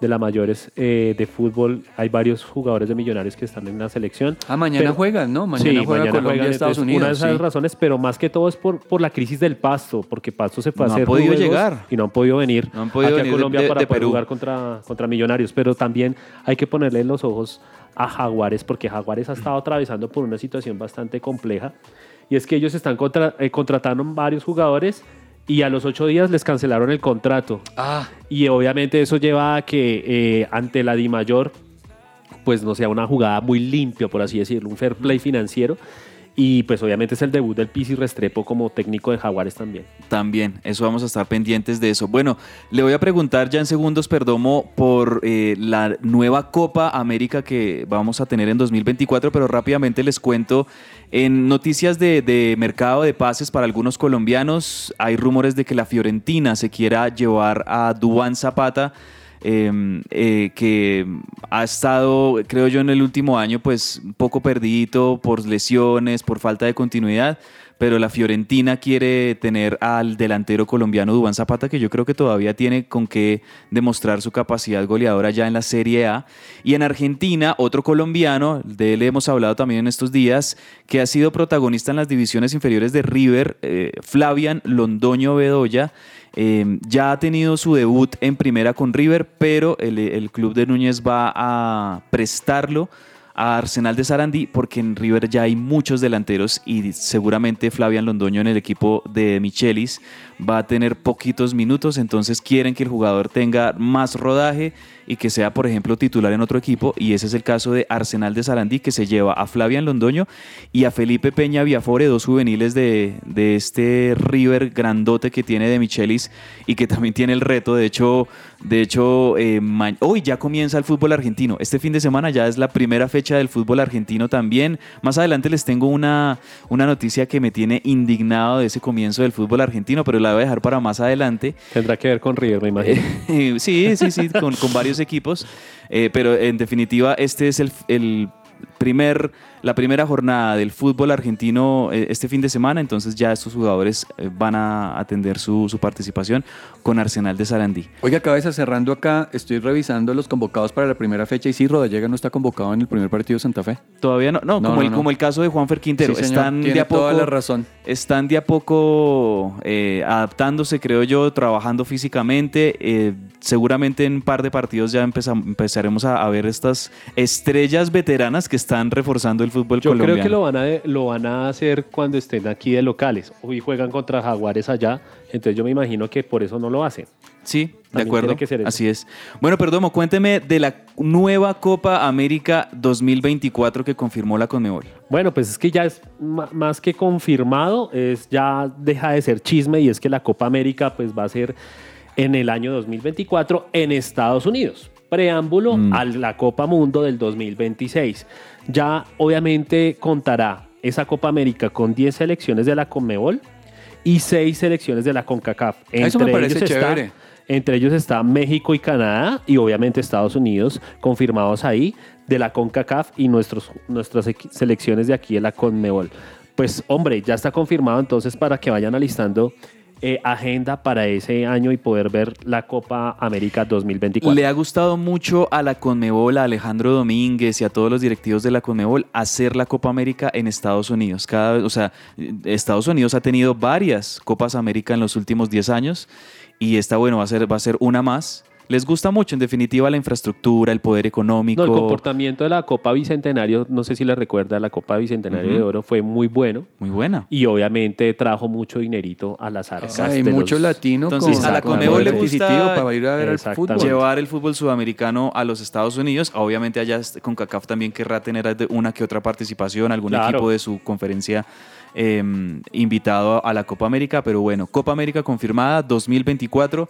de la mayores eh, de fútbol. Hay varios jugadores de Millonarios que están en la selección. Ah, mañana Pero- juegan, ¿no? Mañana sí, juega mañana Colombia juegan, Estados Unidos. Una de esas sí. razones, pero más que todo es por, por la crisis del pasto, porque Pasto se fue No a han hacer podido juegos llegar. y no han podido venir No han podido aquí venir a Colombia de- para de poder Perú. jugar contra, contra Millonarios. Pero también hay que ponerle los ojos a Jaguares, porque Jaguares ha estado atravesando por una situación bastante compleja. Y es que ellos están contra, eh, contratando varios jugadores y a los ocho días les cancelaron el contrato. Ah, Y obviamente eso lleva a que eh, ante la Di Mayor, pues no sea una jugada muy limpia, por así decirlo, un fair play financiero. Y pues obviamente es el debut del Pisi Restrepo como técnico de Jaguares también. También, eso vamos a estar pendientes de eso. Bueno, le voy a preguntar ya en segundos, Perdomo, por eh, la nueva Copa América que vamos a tener en 2024, pero rápidamente les cuento, en noticias de, de mercado de pases para algunos colombianos, hay rumores de que la Fiorentina se quiera llevar a Duan Zapata. Eh, eh, que ha estado, creo yo, en el último año, pues un poco perdido por lesiones, por falta de continuidad, pero la Fiorentina quiere tener al delantero colombiano Dubán Zapata, que yo creo que todavía tiene con qué demostrar su capacidad goleadora ya en la Serie A. Y en Argentina, otro colombiano, de él hemos hablado también en estos días, que ha sido protagonista en las divisiones inferiores de River, eh, Flavian Londoño Bedoya. Eh, ya ha tenido su debut en primera con River, pero el, el club de Núñez va a prestarlo a Arsenal de Sarandí porque en River ya hay muchos delanteros y seguramente Flavian Londoño en el equipo de Michelis va a tener poquitos minutos, entonces quieren que el jugador tenga más rodaje y que sea, por ejemplo, titular en otro equipo y ese es el caso de Arsenal de Sarandí que se lleva a Flavian Londoño y a Felipe Peña Viafore, dos juveniles de, de este River grandote que tiene de Michelis y que también tiene el reto, de hecho, de hecho eh, hoy ya comienza el fútbol argentino, este fin de semana ya es la primera fecha del fútbol argentino también, más adelante les tengo una, una noticia que me tiene indignado de ese comienzo del fútbol argentino, pero la voy a dejar para más adelante. Tendrá que ver con River, me imagino. *laughs* Sí, sí, sí, con, con varios equipos. Eh, pero en definitiva, este es el, el primer, la primera jornada del fútbol argentino eh, este fin de semana. Entonces ya estos jugadores eh, van a atender su, su participación con Arsenal de Sarandí. Oiga, cabeza, cerrando acá, estoy revisando los convocados para la primera fecha y sí, Rodallega no está convocado en el primer partido de Santa Fe. Todavía no, no, No, como, no, el, como el caso de Juanfer Quintero. Sí, señor, están tiene de a poco, toda la razón. Están de a poco eh, adaptándose, creo yo, trabajando físicamente. Eh, seguramente en un par de partidos ya empezam- empezaremos a, a ver estas estrellas veteranas que están reforzando el fútbol Yo colombiano. creo que lo van, a, lo van a hacer cuando estén aquí de locales. Hoy juegan contra Jaguares allá, entonces yo me imagino que por eso no lo hacen. Sí, de acuerdo. Así es. Bueno, Perdomo, cuénteme de la nueva Copa América 2024 que confirmó la Conmebol. Bueno, pues es que ya es más que confirmado, es ya deja de ser chisme y es que la Copa América pues va a ser en el año 2024 en Estados Unidos. Preámbulo Mm. a la Copa Mundo del 2026. Ya obviamente contará esa Copa América con 10 selecciones de la Conmebol y 6 selecciones de la CONCACAF. Eso me parece ellos está- chévere. entre ellos está México y Canadá y obviamente Estados Unidos confirmados ahí de la CONCACAF y nuestros, nuestras selecciones de aquí de la CONMEBOL. Pues hombre, ya está confirmado entonces para que vayan alistando eh, agenda para ese año y poder ver la Copa América 2024. Le ha gustado mucho a la Conmebol, a Alejandro Domínguez y a todos los directivos de la Conmebol hacer la Copa América en Estados Unidos. Cada, o sea, Estados Unidos ha tenido varias Copas América en los últimos 10 años y esta, bueno, va a ser, va a ser una más. Les gusta mucho, en definitiva, la infraestructura, el poder económico. No, el comportamiento de la Copa Bicentenario, no sé si le recuerda, la Copa Bicentenario de Oro fue muy bueno Muy buena. y obviamente trajo mucho dinerito a las arcas. Hay de mucho los- latino Entonces, con, a la con Conmebol le gusta- para ir a ver el fútbol. Llevar el fútbol sudamericano a los Estados Unidos. Obviamente allá con CACAF también querrá tener una que otra participación, algún Claro. equipo de su conferencia eh, invitado a la Copa América. Pero bueno, Copa América confirmada 2024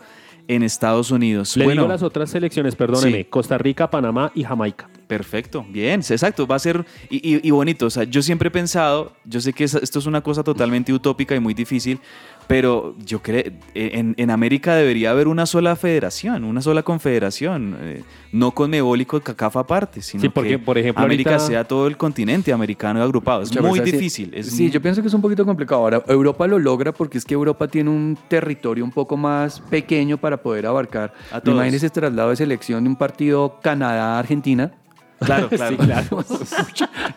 en Estados Unidos. Le bueno, digo las otras selecciones, perdóneme, Sí. Costa Rica, Panamá y Jamaica. Perfecto, bien, exacto, va a ser y, y- y bonito. O sea, yo siempre he pensado, yo sé que es- esto es una cosa totalmente utópica y muy difícil, pero yo creo, en, en América debería haber una sola federación, una sola confederación, eh, no con Mebol y con CACAF aparte, sino Sí, porque, que por ejemplo, América ahorita- sea todo el continente americano agrupado. Es Muchas muy veces sí. difícil. es sí, muy- yo pienso que es un poquito complicado. Ahora, Europa lo logra porque es que Europa tiene un territorio un poco más pequeño para poder abarcar. A todos. Imagínese este traslado de selección de un partido Canadá-Argentina. Claro, *laughs* claro. Sí, claro.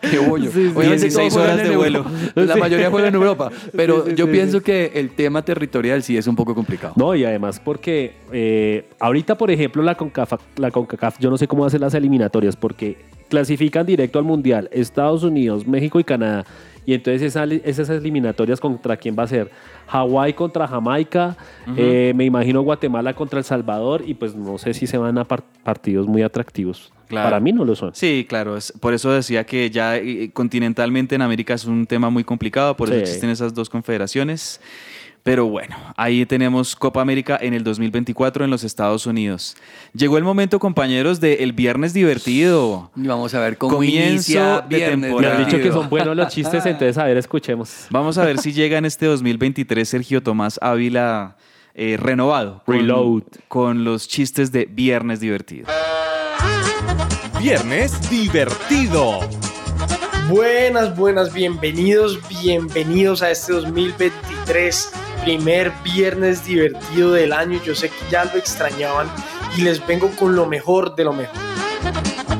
*laughs* Qué bollo. Sí, sí, Obviamente 16 todos juegan horas de vuelo. La mayoría juega en Europa. *laughs* Pero Sí, sí, yo sí, pienso que el tema territorial sí es un poco complicado. No, y además porque eh, ahorita, por ejemplo, la CONCACAF, la CONCACAF, yo no sé cómo hacen las eliminatorias, porque clasifican directo al Mundial Estados Unidos, México y Canadá. Y entonces esa- esas eliminatorias contra quién va a ser? Hawái contra Jamaica, eh, me imagino Guatemala contra El Salvador y pues no sé si se van a par- partidos muy atractivos. Claro. Para mí no lo son. Sí, claro, es- por eso decía que ya eh, continentalmente en América es un tema muy complicado, por eso Sí. existen esas dos confederaciones. Pero bueno, ahí tenemos Copa América en el 2024 en los Estados Unidos. Llegó el momento, compañeros, de el viernes divertido. Y vamos a ver cómo Comienzo inicia de viernes. Me temporada. han dicho que son buenos los chistes, *laughs* entonces a ver, escuchemos. Vamos a ver si llega en este 2023 Sergio Tomás Ávila eh, renovado. con- Reload. Con los chistes de viernes divertido. Viernes divertido. Buenas, buenas, bienvenidos, bienvenidos a este 2023, primer viernes divertido del año. Yo sé que ya lo extrañaban y les vengo con lo mejor de lo mejor.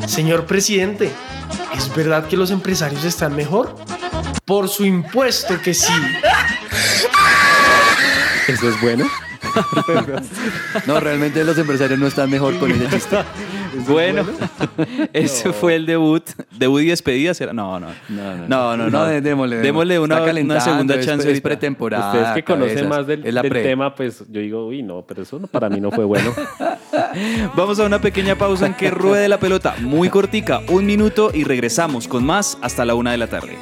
Señor presidente, ¿es verdad que los empresarios están mejor? Por su impuesto que sí. ¿Eso es bueno? *laughs* No, realmente los empresarios no están mejor con ese chiste. Bueno, *laughs* ese fue el debut. Debut y despedida será. No, no. No, no, No, no, no. dé- démosle, Démosle una, segunda chance. Es, pretemporada. Ustedes que conocen más del, tema, pues yo digo, uy, no, pero eso no- para mí no fue bueno. *laughs* Vamos a una pequeña pausa en que ruede la pelota. Muy cortica, un minuto y regresamos con más hasta la una de la tarde.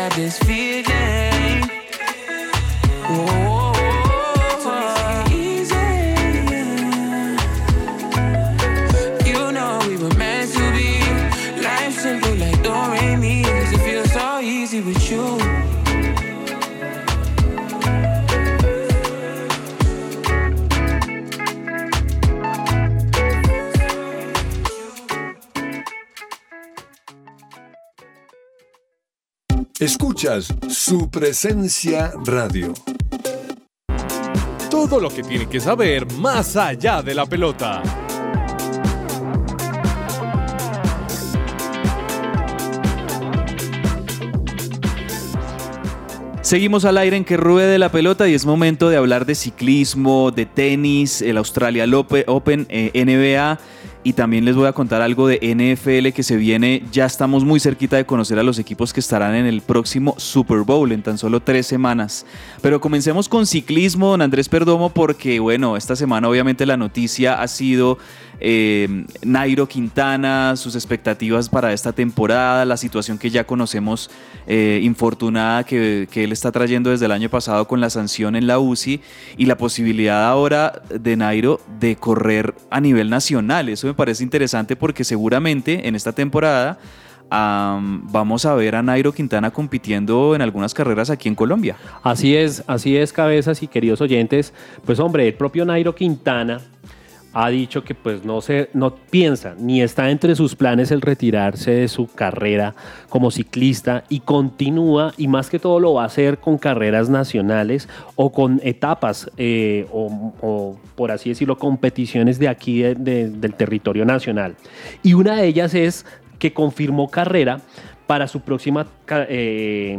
all Escuchas su presencia radio. Todo lo que tiene que saber más allá de la pelota. Seguimos al aire en que ruede la pelota y es momento de hablar de ciclismo, de tenis, el Australia Lope- Open, eh, NBA y también les voy a contar algo de NFL que se viene. Ya estamos muy cerquita de conocer a los equipos que estarán en el próximo Super Bowl en tan solo tres semanas. Pero comencemos con ciclismo, don Andrés Perdomo, porque bueno, esta semana obviamente la noticia ha sido eh, Nairo Quintana, sus expectativas para esta temporada, la situación que ya conocemos eh, infortunada que, que él está trayendo desde el año pasado con la sanción en la UCI y la posibilidad ahora de Nairo de correr a nivel nacional. Eso me parece interesante porque seguramente en esta temporada am, vamos a ver a Nairo Quintana compitiendo en algunas carreras aquí en Colombia. Así es, así es, cabezas y queridos oyentes. Pues hombre, el propio Nairo Quintana ha dicho que pues no se no piensa ni está entre sus planes el retirarse de su carrera como ciclista y continúa y más que todo lo va a hacer con carreras nacionales o con etapas eh, o, por así decirlo competiciones de aquí de- de- del territorio nacional. Y una de ellas es que confirmó carrera para su próxima eh,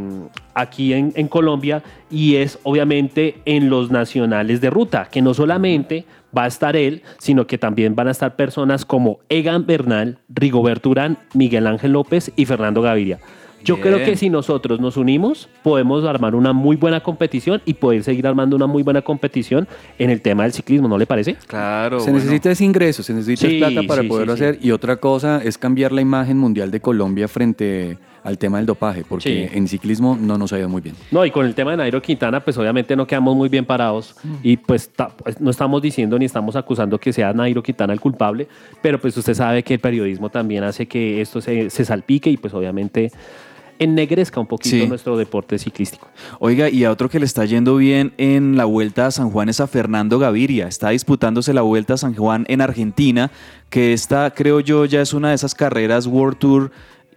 aquí en Colombia y es obviamente en los nacionales de ruta, que no solamente va a estar él, sino que también van a estar personas como Egan Bernal, Rigoberto Urán, Miguel Ángel López y Fernando Gaviria. Yo Bien. creo que si nosotros nos unimos, podemos armar una muy buena competición y poder seguir armando una muy buena competición en el tema del ciclismo, ¿no le parece? Claro. Se bueno. necesita ese ingreso, se necesita Sí, plata para sí, poderlo sí, sí. hacer. Y otra cosa es cambiar la imagen mundial de Colombia frente al tema del dopaje, porque Sí. en ciclismo no nos ha ido muy bien. No, y con el tema de Nairo Quintana, pues obviamente no quedamos muy bien parados y pues, ta- pues, no estamos diciendo ni estamos acusando que sea Nairo Quintana el culpable, pero pues usted sabe que el periodismo también hace que esto se, se salpique y pues obviamente ennegrezca un poquito Sí. nuestro deporte ciclístico. Oiga, y a otro que le está yendo bien en la Vuelta a San Juan es a Fernando Gaviria. Está disputándose la Vuelta a San Juan en Argentina, que esta, creo yo, ya es una de esas carreras World Tour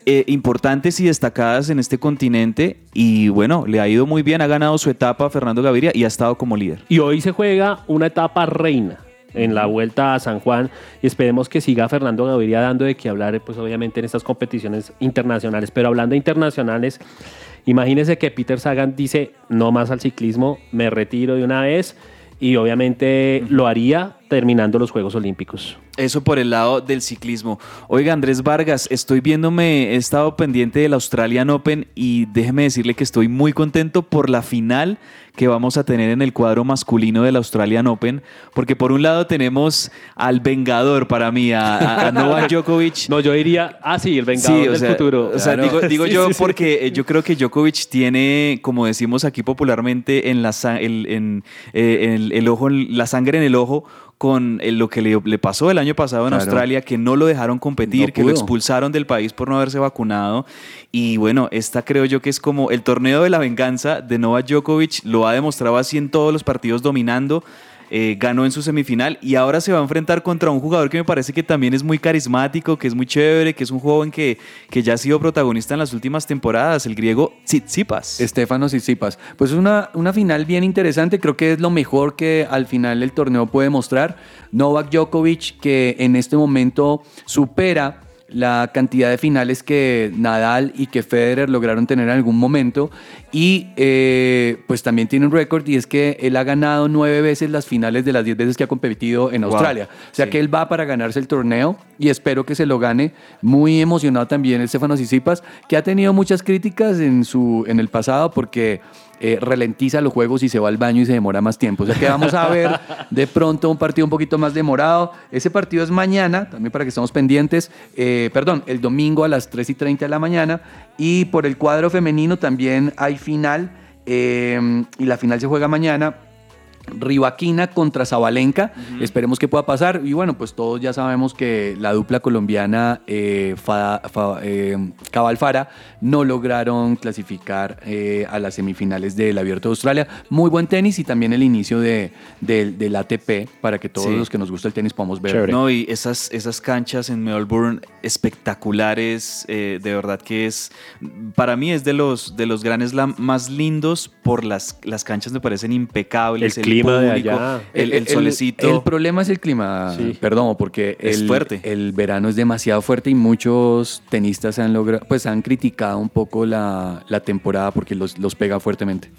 eh, importantes y destacadas en este continente. Y bueno, le ha ido muy bien, ha ganado su etapa Fernando Gaviria y ha estado como líder. Y hoy se juega una etapa reina en la vuelta a San Juan y esperemos que siga Fernando Gaviria dando de qué hablar, pues obviamente en estas competiciones internacionales. Pero hablando de internacionales, imagínense que Peter Sagan dice no más al ciclismo, me retiro de una vez y obviamente lo haría terminando los Juegos Olímpicos. Eso por el lado del ciclismo. Oiga, Andrés Vargas, estoy viéndome, he estado pendiente del Australian Open y déjeme decirle que estoy muy contento por la final que vamos a tener en el cuadro masculino del Australian Open, porque por un lado tenemos al vengador para mí, a, a- Novak *laughs* Djokovic. No, yo diría, ah, sí, el vengador Sí, o del sea, futuro. O sea, Claro. digo, digo *laughs* Sí, yo sí, porque eh, yo creo que Djokovic tiene, como decimos aquí popularmente, en la sa- el, en, eh, el, el ojo, la sangre en el ojo con lo que le, le pasó el año pasado en Claro. Australia, que no lo dejaron competir, No que lo expulsaron del país por no haberse vacunado. Y bueno, esta creo yo que es como el torneo de la venganza de Novak Djokovic, lo ha demostrado así en todos los partidos dominando. Eh, ganó en su semifinal y ahora se va a enfrentar contra un jugador que me parece que también es muy carismático, que es muy chévere, que es un joven que, que ya ha sido protagonista en las últimas temporadas, el griego Tsitsipas. Estefanos y Zipas. Pues es una, una final bien interesante, creo que es lo mejor que al final el torneo puede mostrar. Novak Djokovic, que en este momento supera la cantidad de finales que Nadal y que Federer lograron tener en algún momento y eh, pues también tiene un récord y es que él ha ganado nueve veces las finales de las diez veces que ha competido en Wow. Australia. O sea Sí. que él va para ganarse el torneo y espero que se lo gane. Muy emocionado también Estefanos Tsitsipas, que ha tenido muchas críticas en, su, en el pasado porque eh, ralentiza los juegos y se va al baño y se demora más tiempo. O sea que vamos a ver de pronto un partido un poquito más demorado. Ese partido es mañana, también para que estemos pendientes. Eh, perdón, el domingo a las 3 y 30 de la mañana. Y por el cuadro femenino también hay final. eh, y la final se juega mañana. Rivaquina contra Zabalenka. Esperemos que pueda pasar. Y bueno, pues todos ya sabemos que la dupla colombiana eh, eh, Cabal Fara no lograron clasificar eh, a las semifinales del Abierto de Australia. Muy buen tenis y también el inicio de, del- del ATP para que todos Sí. los que nos gusta el tenis podamos ver. Chévere. No, y esas, esas canchas en Melbourne espectaculares, eh, de verdad que es, para mí es de los, de los Grand Slam más lindos por las, las canchas me parecen impecables. El clima de público, allá. El, el solecito. El problema es el clima, Sí. perdón, porque Es el, fuerte. el verano es demasiado fuerte y muchos tenistas han logrado, pues han criticado un poco la, la temporada porque los, los pega fuertemente.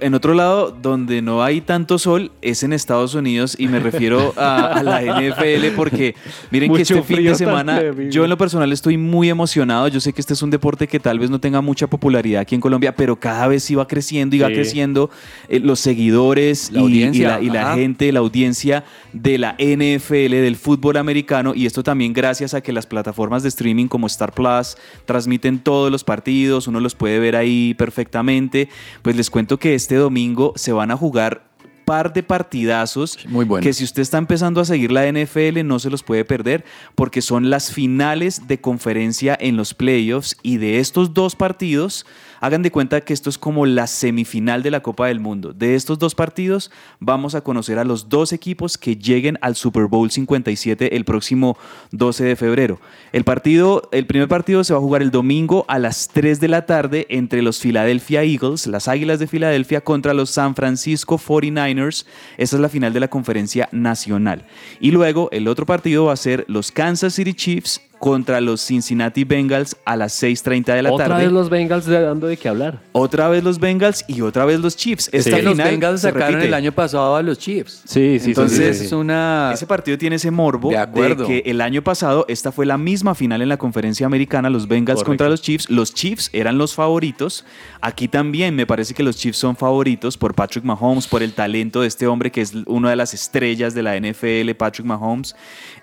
En otro lado, donde no hay tanto sol, es en Estados Unidos y me refiero a, a la NFL porque miren que este fin de semana, yo en lo personal estoy muy emocionado. Yo sé que este es un deporte que tal vez no tenga mucha popularidad aquí en Colombia, pero cada vez sí va creciendo y va Sí. creciendo eh, los seguidores La y- la, y la gente, la audiencia de la NFL, del fútbol americano y esto también gracias a que las plataformas de streaming como Star Plus transmiten todos los partidos, uno los puede ver ahí perfectamente. Pues les cuento que este domingo se van a jugar par de partidazos Muy bueno. que si usted está empezando a seguir la NFL no se los puede perder porque son las finales de conferencia en los playoffs y de estos dos partidos hagan de cuenta que esto es como la semifinal de la Copa del Mundo. De estos dos partidos vamos a conocer a los dos equipos que lleguen al Super Bowl 57 el próximo 12 de febrero. El partido, el primer partido se va a jugar el domingo a las 3 de la tarde entre los Philadelphia Eagles, las Águilas de Filadelfia contra los San Francisco 49ers. Esa es la final de la conferencia nacional. Y luego el otro partido va a ser los Kansas City Chiefs contra los Cincinnati Bengals a las 6.30 de la Otra tarde. vez los Bengals de- dando de qué hablar. Otra vez los Bengals y otra vez los Chiefs. Esta Es que los final Bengals se sacaron repite. el año pasado a los Chiefs. Sí, sí, Entonces, sí, sí, es una... Ese partido tiene ese morbo De de, acuerdo. que el año pasado esta fue la misma final en la conferencia americana, los Bengals Correcto. contra los Chiefs. Los Chiefs eran los favoritos. Aquí también me parece que los Chiefs son favoritos por Patrick Mahomes, por el talento de este hombre que es una de las estrellas de la NFL, Patrick Mahomes.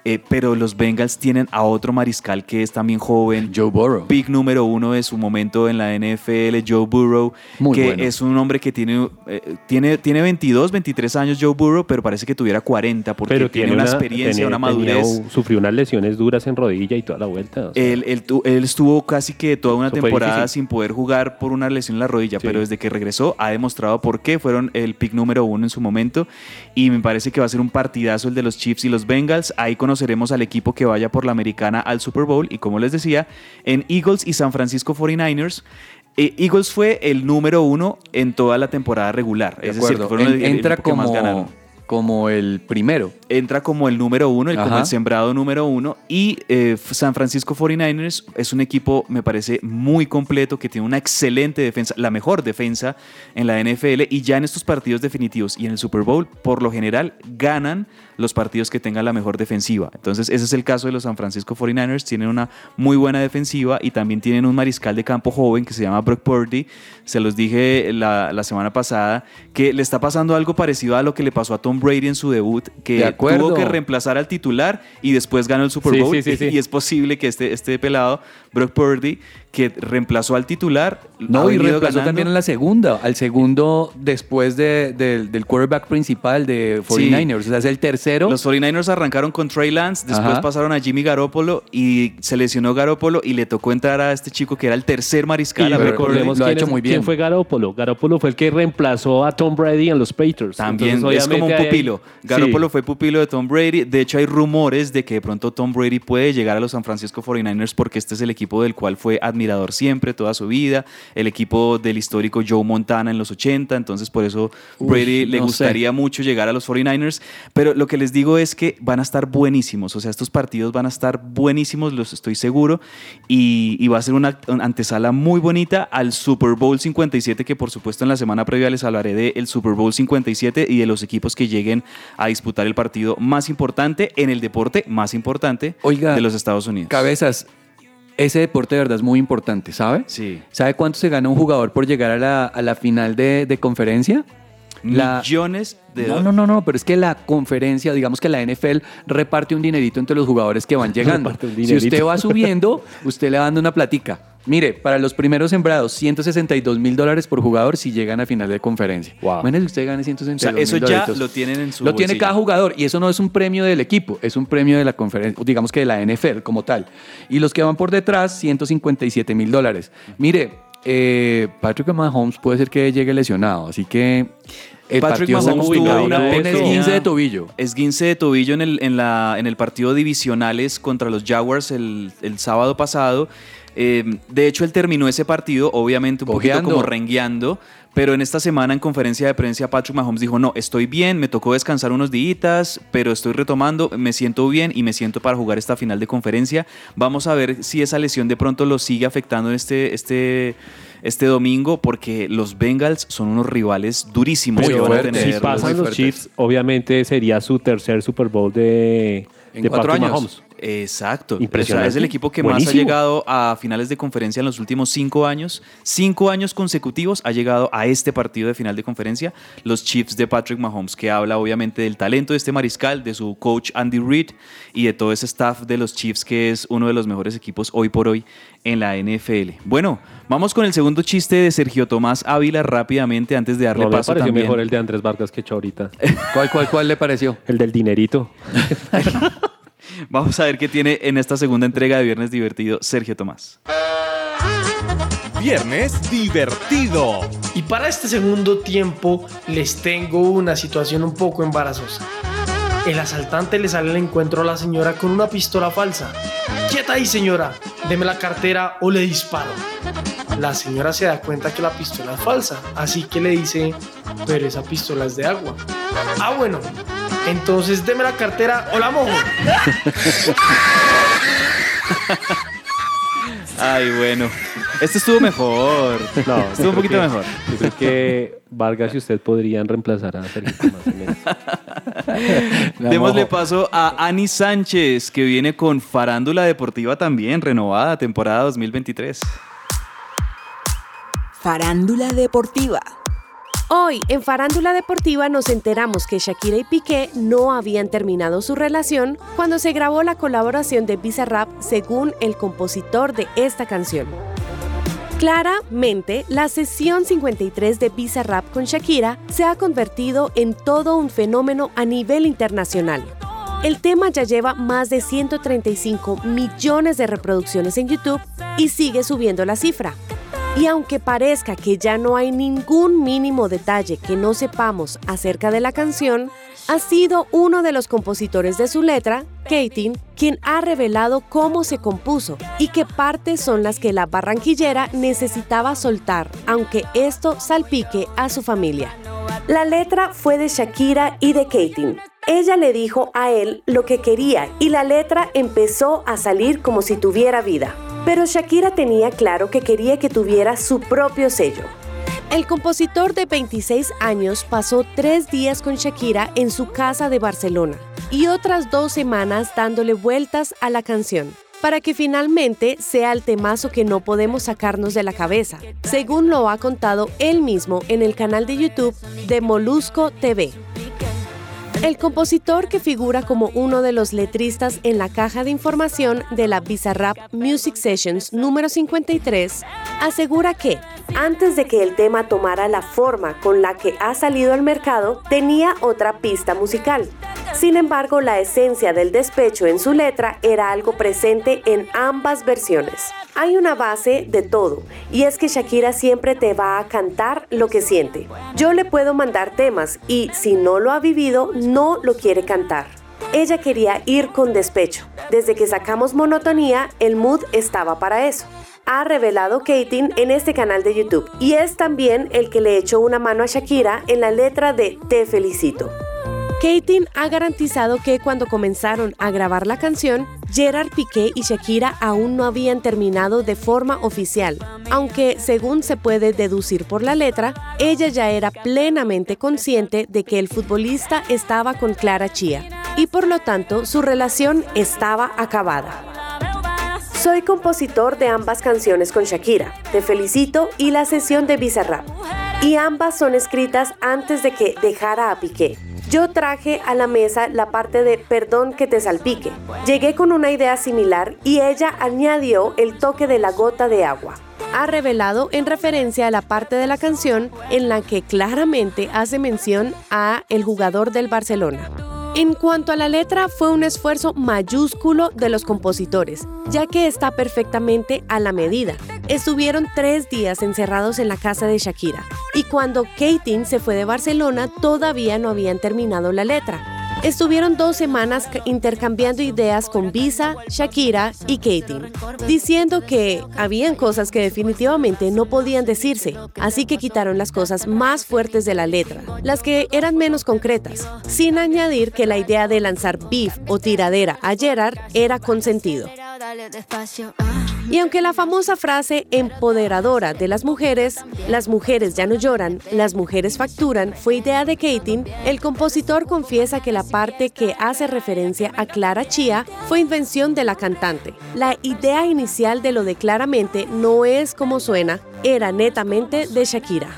Eh, pero los Bengals tienen a otro mariscal que es también joven. Joe Burrow. Pick número uno de su momento en la NFL, Joe Burrow, Muy que bueno. es un hombre que tiene, eh, tiene, tiene 22, 23 años Joe Burrow, pero parece que tuviera 40 porque Pero tiene, una, experiencia, tiene- una tenía- madurez. sufrió unas lesiones duras en rodilla y toda la vuelta. o sea, Él, él él estuvo casi que toda una Eso temporada sin poder jugar por una lesión en la rodilla, Sí. pero desde que regresó ha demostrado por qué fueron el pick número uno en su momento y me parece que va a ser un partidazo el de los Chiefs y los Bengals. Ahí conoceremos al equipo que vaya por la americana al Super Bowl y como les decía, en Eagles y San Francisco 49ers. eh, Eagles fue el número uno en toda la temporada regular. De es decir, que fueron el- entra que más ganaron como, el primero. entra como el número uno, el, como el sembrado número uno. Y eh, San Francisco 49ers es un equipo, me parece, muy completo, que tiene una excelente defensa, la mejor defensa en la NFL. Y ya en estos partidos definitivos y en el Super Bowl, por lo general, ganan los partidos que tengan la mejor defensiva. Entonces, ese es el caso de los San Francisco 49ers. Tienen una muy buena defensiva y también tienen un mariscal de campo joven que se llama Brock Purdy. Se los dije la, la semana pasada que le está pasando algo parecido a lo que le pasó a Tom Brady en su debut, De que tuvo que reemplazar al titular y después ganó el Super Bowl. sí, sí, sí. Y es posible que este, este pelado, Brock Purdy, que reemplazó al titular, No, y reemplazó ganando. también en la segunda, al segundo después de- del- del quarterback principal de 49ers. O sea, es el tercero. Los 49ers arrancaron con Trey Lance, después Ajá. pasaron a Jimmy Garoppolo y se lesionó Garoppolo y le tocó entrar a este chico que era el tercer mariscal. y a recordemos lo ha quién, hecho es- muy bien. quién fue Garoppolo. Garoppolo fue el que reemplazó a Tom Brady en los Patriots. También Entonces, es como un pupilo. Garoppolo Sí. fue pupilo de Tom Brady. De hecho, hay rumores de que de pronto Tom Brady puede llegar a los San Francisco 49ers porque este es el equipo del cual fue admirador siempre, toda su vida. El equipo del histórico Joe Montana en los 80. Entonces, por eso Brady le no sé. gustaría mucho llegar a los 49ers. Pero lo que les digo es que van a estar buenísimos. O sea, estos partidos van a estar buenísimos, los estoy seguro. Y, y va a ser una, antesala muy bonita al Super Bowl 57, que por supuesto en la semana previa les hablaré del Super Bowl 57 y de los equipos que lleguen a disputar el partido más importante en el deporte más importante Oiga, de los Estados Unidos. Cabezas, ese deporte de verdad es muy importante, ¿sabe? Sí. ¿Sabe cuánto se gana un jugador por llegar a la, a la final de, de conferencia? La- Millones de No, no, no, no, pero es que la conferencia, digamos que la NFL reparte un dinerito entre los jugadores que van *laughs* llegando. Si usted va subiendo, usted le va dando una platica. Mire, para los primeros sembrados, 162 mil dólares por jugador si llegan a final de conferencia. Wow. Imagínese que usted gane O 162 sea, mil eso ya lo tienen en su Lo tiene cada jugador y eso no es un premio del equipo, es un premio de la conferencia, digamos que de la NFL como tal. Y los que van por detrás, 157 mil dólares. Mire, eh, Patrick Mahomes puede ser que llegue lesionado, así que el Patrick Mahomes tuvo una esguince de tobillo. Esguince de tobillo en el, en la, en el partido divisionales contra los Jaguars el, el sábado pasado. Eh, de hecho, él terminó ese partido, obviamente, un poquito como rengueando. Pero en esta semana, en conferencia de prensa, Patrick Mahomes dijo: No, estoy bien, me tocó descansar unos días, pero estoy retomando, me siento bien y me siento para jugar esta final de conferencia. Vamos a ver si esa lesión de pronto lo sigue afectando en este, este, este domingo, porque los Bengals son unos rivales durísimos Muy que van a tener. Si pasan los. Chiefs, obviamente sería su tercer Super Bowl de, En de cuatro Patrick años. Mahomes. Exacto. Impresionante. O sea, es el equipo que más ha llegado a finales de conferencia en los últimos cinco años. Cinco años consecutivos ha llegado a este partido de final de conferencia. Los Chiefs de Patrick Mahomes, que habla obviamente del talento de este mariscal, de su coach Andy Reid y de todo ese staff de los Chiefs, que es uno de los mejores equipos hoy por hoy en la NFL. Bueno, vamos con el segundo chiste de Sergio Tomás Ávila rápidamente antes de darle No, me paso pareció también. mejor el de Andrés Vargas que he hecho ahorita. ¿Cuál, cuál, cuál le pareció? El del dinerito. *laughs* *laughs* Vamos a ver qué tiene en esta segunda entrega de Viernes Divertido Sergio Tomás. Viernes divertido. Y para este segundo tiempo les tengo una situación un poco embarazosa. El asaltante le sale al encuentro a la señora con una pistola falsa. Quieta ahí señora, deme la cartera o le disparo. La señora se da cuenta que la pistola es falsa, así que le dice, pero esa pistola es de agua. Ah bueno, entonces deme la cartera o la mojo. Ay, bueno. Este estuvo mejor. No, estuvo un poquito que- mejor. Yo creo que Vargas y usted podrían reemplazar a Sergio Tomás en Démosle mojo. paso a Ani Sánchez, que viene con Farándula Deportiva también, renovada, temporada 2023. Farándula deportiva. Hoy, en Farándula Deportiva, nos enteramos que Shakira y Piqué no habían terminado su relación cuando se grabó la colaboración de Bizarrap según el compositor de esta canción. Claramente, la sesión 53 de Bizarrap con Shakira se ha convertido en todo un fenómeno a nivel internacional. El tema ya lleva más de 135 millones de reproducciones en YouTube y sigue subiendo la cifra. Y aunque parezca que ya no hay ningún mínimo detalle que no sepamos acerca de la canción, ha sido uno de los compositores de su letra, Katin, quien ha revelado cómo se compuso y qué partes son las que la barranquillera necesitaba soltar, aunque esto salpique a su familia. La letra fue de Shakira y de Katin. Ella le dijo a él lo que quería y la letra empezó a salir como si tuviera vida. Pero Shakira tenía claro que quería que tuviera su propio sello. El compositor de 26 años pasó tres días con Shakira en su casa de Barcelona y otras dos semanas dándole vueltas a la canción para que finalmente sea el temazo que no podemos sacarnos de la cabeza, según lo ha contado él mismo en el canal de YouTube de Molusco TV. El compositor que figura como uno de los letristas en la caja de información de la Bizarrap Music Sessions número 53 asegura que, antes de que el tema tomara la forma con la que ha salido al mercado, tenía otra pista musical. Sin embargo, la esencia del despecho en su letra era algo presente en ambas versiones. Hay una base de todo, y es que Shakira siempre te va a cantar lo que siente. Yo le puedo mandar temas y si no lo ha vivido, no lo quiere cantar. Ella quería ir con despecho. Desde que sacamos monotonía, el mood estaba para eso ha revelado Katin en este canal de YouTube y es también el que le echó una mano a Shakira en la letra de Te felicito. Katin ha garantizado que cuando comenzaron a grabar la canción, Gerard Piqué y Shakira aún no habían terminado de forma oficial, aunque según se puede deducir por la letra, ella ya era plenamente consciente de que el futbolista estaba con Clara Chía y por lo tanto su relación estaba acabada. Soy compositor de ambas canciones con Shakira, Te Felicito y la sesión de Bizarrap, y ambas son escritas antes de que dejara a Piqué. Yo traje a la mesa la parte de Perdón que te salpique. Llegué con una idea similar y ella añadió el toque de la gota de agua. Ha revelado en referencia a la parte de la canción en la que claramente hace mención a el jugador del Barcelona. En cuanto a la letra, fue un esfuerzo mayúsculo de los compositores, ya que está perfectamente a la medida. Estuvieron tres días encerrados en la casa de Shakira, y cuando Katin se fue de Barcelona todavía no habían terminado la letra. Estuvieron dos semanas intercambiando ideas con Visa, Shakira y Katie, diciendo que habían cosas que definitivamente no podían decirse, así que quitaron las cosas más fuertes de la letra, las que eran menos concretas, sin añadir que la idea de lanzar beef o tiradera a Gerard era consentido. Y aunque la famosa frase empoderadora de las mujeres, las mujeres ya no lloran, las mujeres facturan, fue idea de Katin, el compositor confiesa que la parte que hace referencia a Clara Chía fue invención de la cantante. La idea inicial de lo de claramente no es como suena, era netamente de Shakira.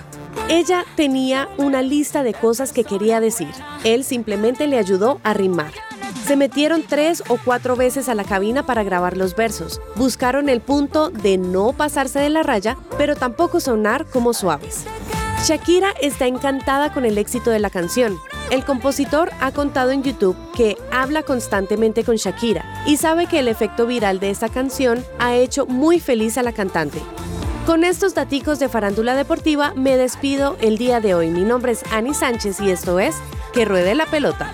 Ella tenía una lista de cosas que quería decir. Él simplemente le ayudó a rimar. Se metieron tres o cuatro veces a la cabina para grabar los versos. Buscaron el punto de no pasarse de la raya, pero tampoco sonar como suaves. Shakira está encantada con el éxito de la canción. El compositor ha contado en YouTube que habla constantemente con Shakira y sabe que el efecto viral de esta canción ha hecho muy feliz a la cantante. Con estos daticos de farándula deportiva me despido el día de hoy. Mi nombre es Ani Sánchez y esto es Que Ruede la Pelota.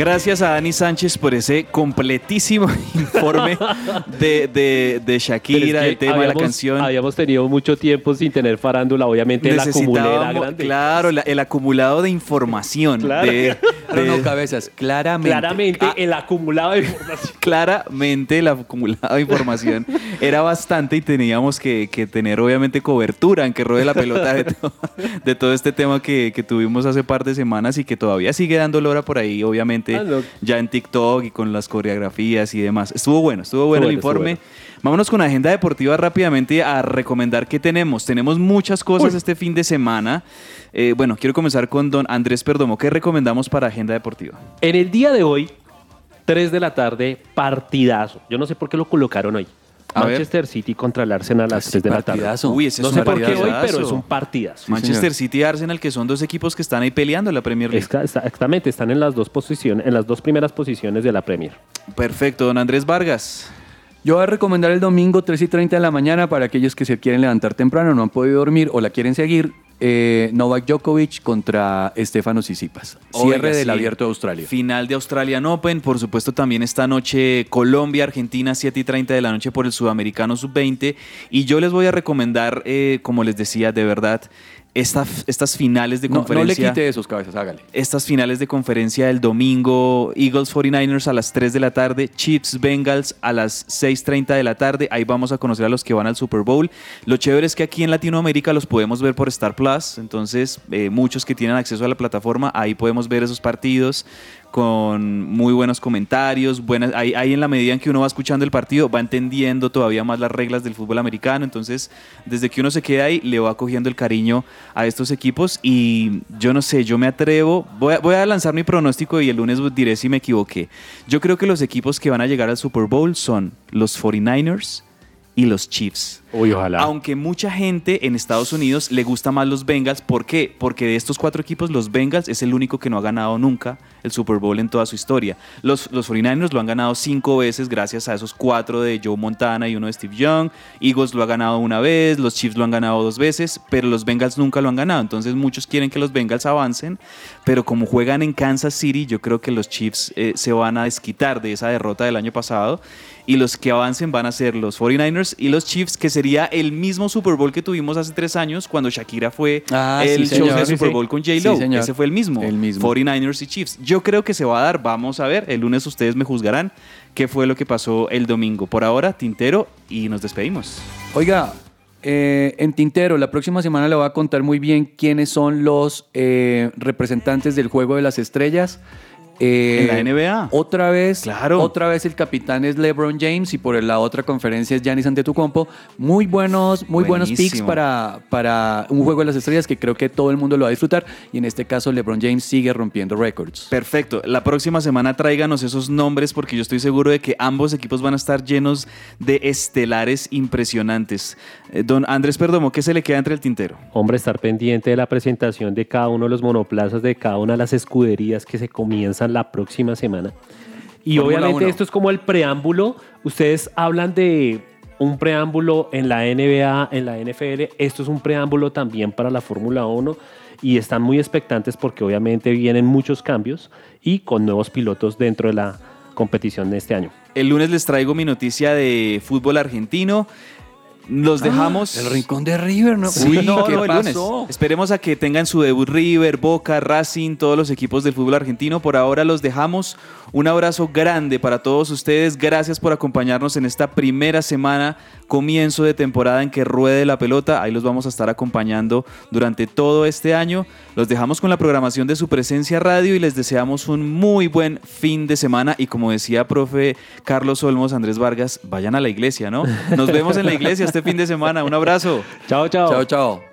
Gracias a Dani Sánchez por ese completísimo *laughs* informe de, de- de Pero es Shakira, que el tema de la canción. Habíamos tenido mucho tiempo sin tener farándula, obviamente la grande. Claro, la- el acumulado de información Claro. de, Rompecabezas, claramente. Claramente Ah. el acumulado de información. *laughs* Claramente el acumulado de información era bastante y teníamos que, que tener obviamente cobertura en que ruede la pelota de, to- de todo este tema que, que tuvimos hace par de semanas y que todavía sigue dando lora por ahí, obviamente Ah, no. ya en TikTok y con las coreografías y demás. Estuvo bueno, estuvo bueno el Estuvo informe. Vámonos con agenda deportiva rápidamente a recomendar qué tenemos. Tenemos muchas cosas Uy. este fin de semana. Eh, bueno, quiero comenzar con don Andrés Perdomo. ¿Qué recomendamos para agenda deportiva? En el día de hoy, 3 de la tarde, partidazo. Yo no sé por qué lo colocaron hoy. A ver. Manchester City contra el Arsenal a las 3 de la tarde. Uy, ese No es sé un por qué hoy, pero es un partidazo. Manchester señor. City y Arsenal, que son dos equipos que están ahí peleando en la Premier League. Está- está- Exactamente, están en las dos posiciones, en las dos primeras posiciones de la Premier. Perfecto, don Andrés Vargas. Yo voy a recomendar el domingo 3 y 30 de la mañana para aquellos que se quieren levantar temprano, no han podido dormir o la quieren seguir. Eh, Novak Djokovic contra Estefano Tsitsipas. Cierre Oiga, del sí. Abierto de Australia. Final de Australian Open, por supuesto también esta noche Colombia, Argentina, 7 y 30 de la noche por el Sudamericano Sub-20. Y yo les voy a recomendar, eh, como les decía, de verdad, esta- estas finales de No, no le conferencia. quite esos cabezas, hágale. estas finales de conferencia del domingo, Eagles 49ers a las 3 de la tarde, Chiefs Bengals a las 6.30 de la tarde, ahí vamos a conocer a los que van al Super Bowl. Lo chévere es que aquí en Latinoamérica los podemos ver por Star Plus, entonces eh, muchos que tienen acceso a la plataforma, ahí podemos ver esos partidos con muy buenos comentarios, buenas, ahí, en la medida en que uno va escuchando el partido va entendiendo todavía más las reglas del fútbol americano, entonces desde que uno se queda ahí le va cogiendo el cariño a estos equipos y yo no sé, yo me atrevo, voy a, voy a lanzar mi pronóstico y el lunes diré si me equivoqué. Yo creo que los equipos que van a llegar al Super Bowl son los 49ers y los Chiefs. Aunque mucha gente en Estados Unidos le gusta más los Bengals, ¿por qué? Porque de estos cuatro equipos, los Bengals es el único que no ha ganado nunca el Super Bowl en toda su historia. Los, los 49ers lo han ganado cinco veces gracias a esos cuatro de Joe Montana y uno de Steve Young. Eagles lo ha ganado una vez, los Chiefs lo han ganado dos veces, pero los Bengals nunca lo han ganado. Entonces muchos quieren que los Bengals avancen, pero como juegan en Kansas City, yo creo que los Chiefs eh, se van a desquitar de esa derrota del año pasado y los que avancen van a ser los 49ers y los Chiefs, que sería el mismo Super Bowl que tuvimos hace tres años cuando Shakira fue Ah, el sí, show señor. de Super sí. Bowl con J-Lo. Ese fue el mismo. El mismo. 49ers y Chiefs. Yo creo que se va a dar. Vamos a ver. El lunes ustedes me juzgarán qué fue lo que pasó el domingo. Por ahora, Tintero y nos despedimos. Oiga, eh, en Tintero, la próxima semana le voy a contar muy bien quiénes son los eh, representantes del Juego de las Estrellas. Eh, En la NBA. Otra vez, Claro. otra vez el capitán es LeBron James y por la otra conferencia es Giannis Antetokounmpo. Muy buenos, muy buenos picks para, para un Juego de las Estrellas que creo que todo el mundo lo va a disfrutar y en este caso LeBron James sigue rompiendo récords. Perfecto. La próxima semana tráiganos esos nombres porque yo estoy seguro de que ambos equipos van a estar llenos de estelares impresionantes. Eh, don Andrés Perdomo, ¿qué se le queda entre el tintero? Hombre, estar pendiente de la presentación de cada uno de los monoplazas de cada una de las escuderías que se comienzan la próxima semana. Y Fórmula obviamente uno. esto es como el preámbulo. Ustedes hablan de un preámbulo en la NBA, en la NFL. Esto es un preámbulo también para la Fórmula 1 y están muy expectantes porque obviamente vienen muchos cambios y con nuevos pilotos dentro de la competición de este año. El lunes les traigo mi noticia de fútbol argentino. Los dejamos. El rincón de River, ¿no? Sí, Uy, no, ¿qué no, el lunes. pasó? Esperemos a que tengan su debut River, Boca, Racing, todos los equipos del fútbol argentino. Por ahora los dejamos. Un abrazo grande para todos ustedes. Gracias por acompañarnos en esta primera semana, comienzo de temporada en que ruede la pelota. Ahí los vamos a estar acompañando durante todo este año. Los dejamos con la programación de su presencia radio y les deseamos un muy buen fin de semana. Y como decía profe Carlos Olmos, Andrés Vargas, vayan a la iglesia, ¿no? Nos vemos en la iglesia este fin de semana. Un abrazo. Chao, chao. Chao, chao.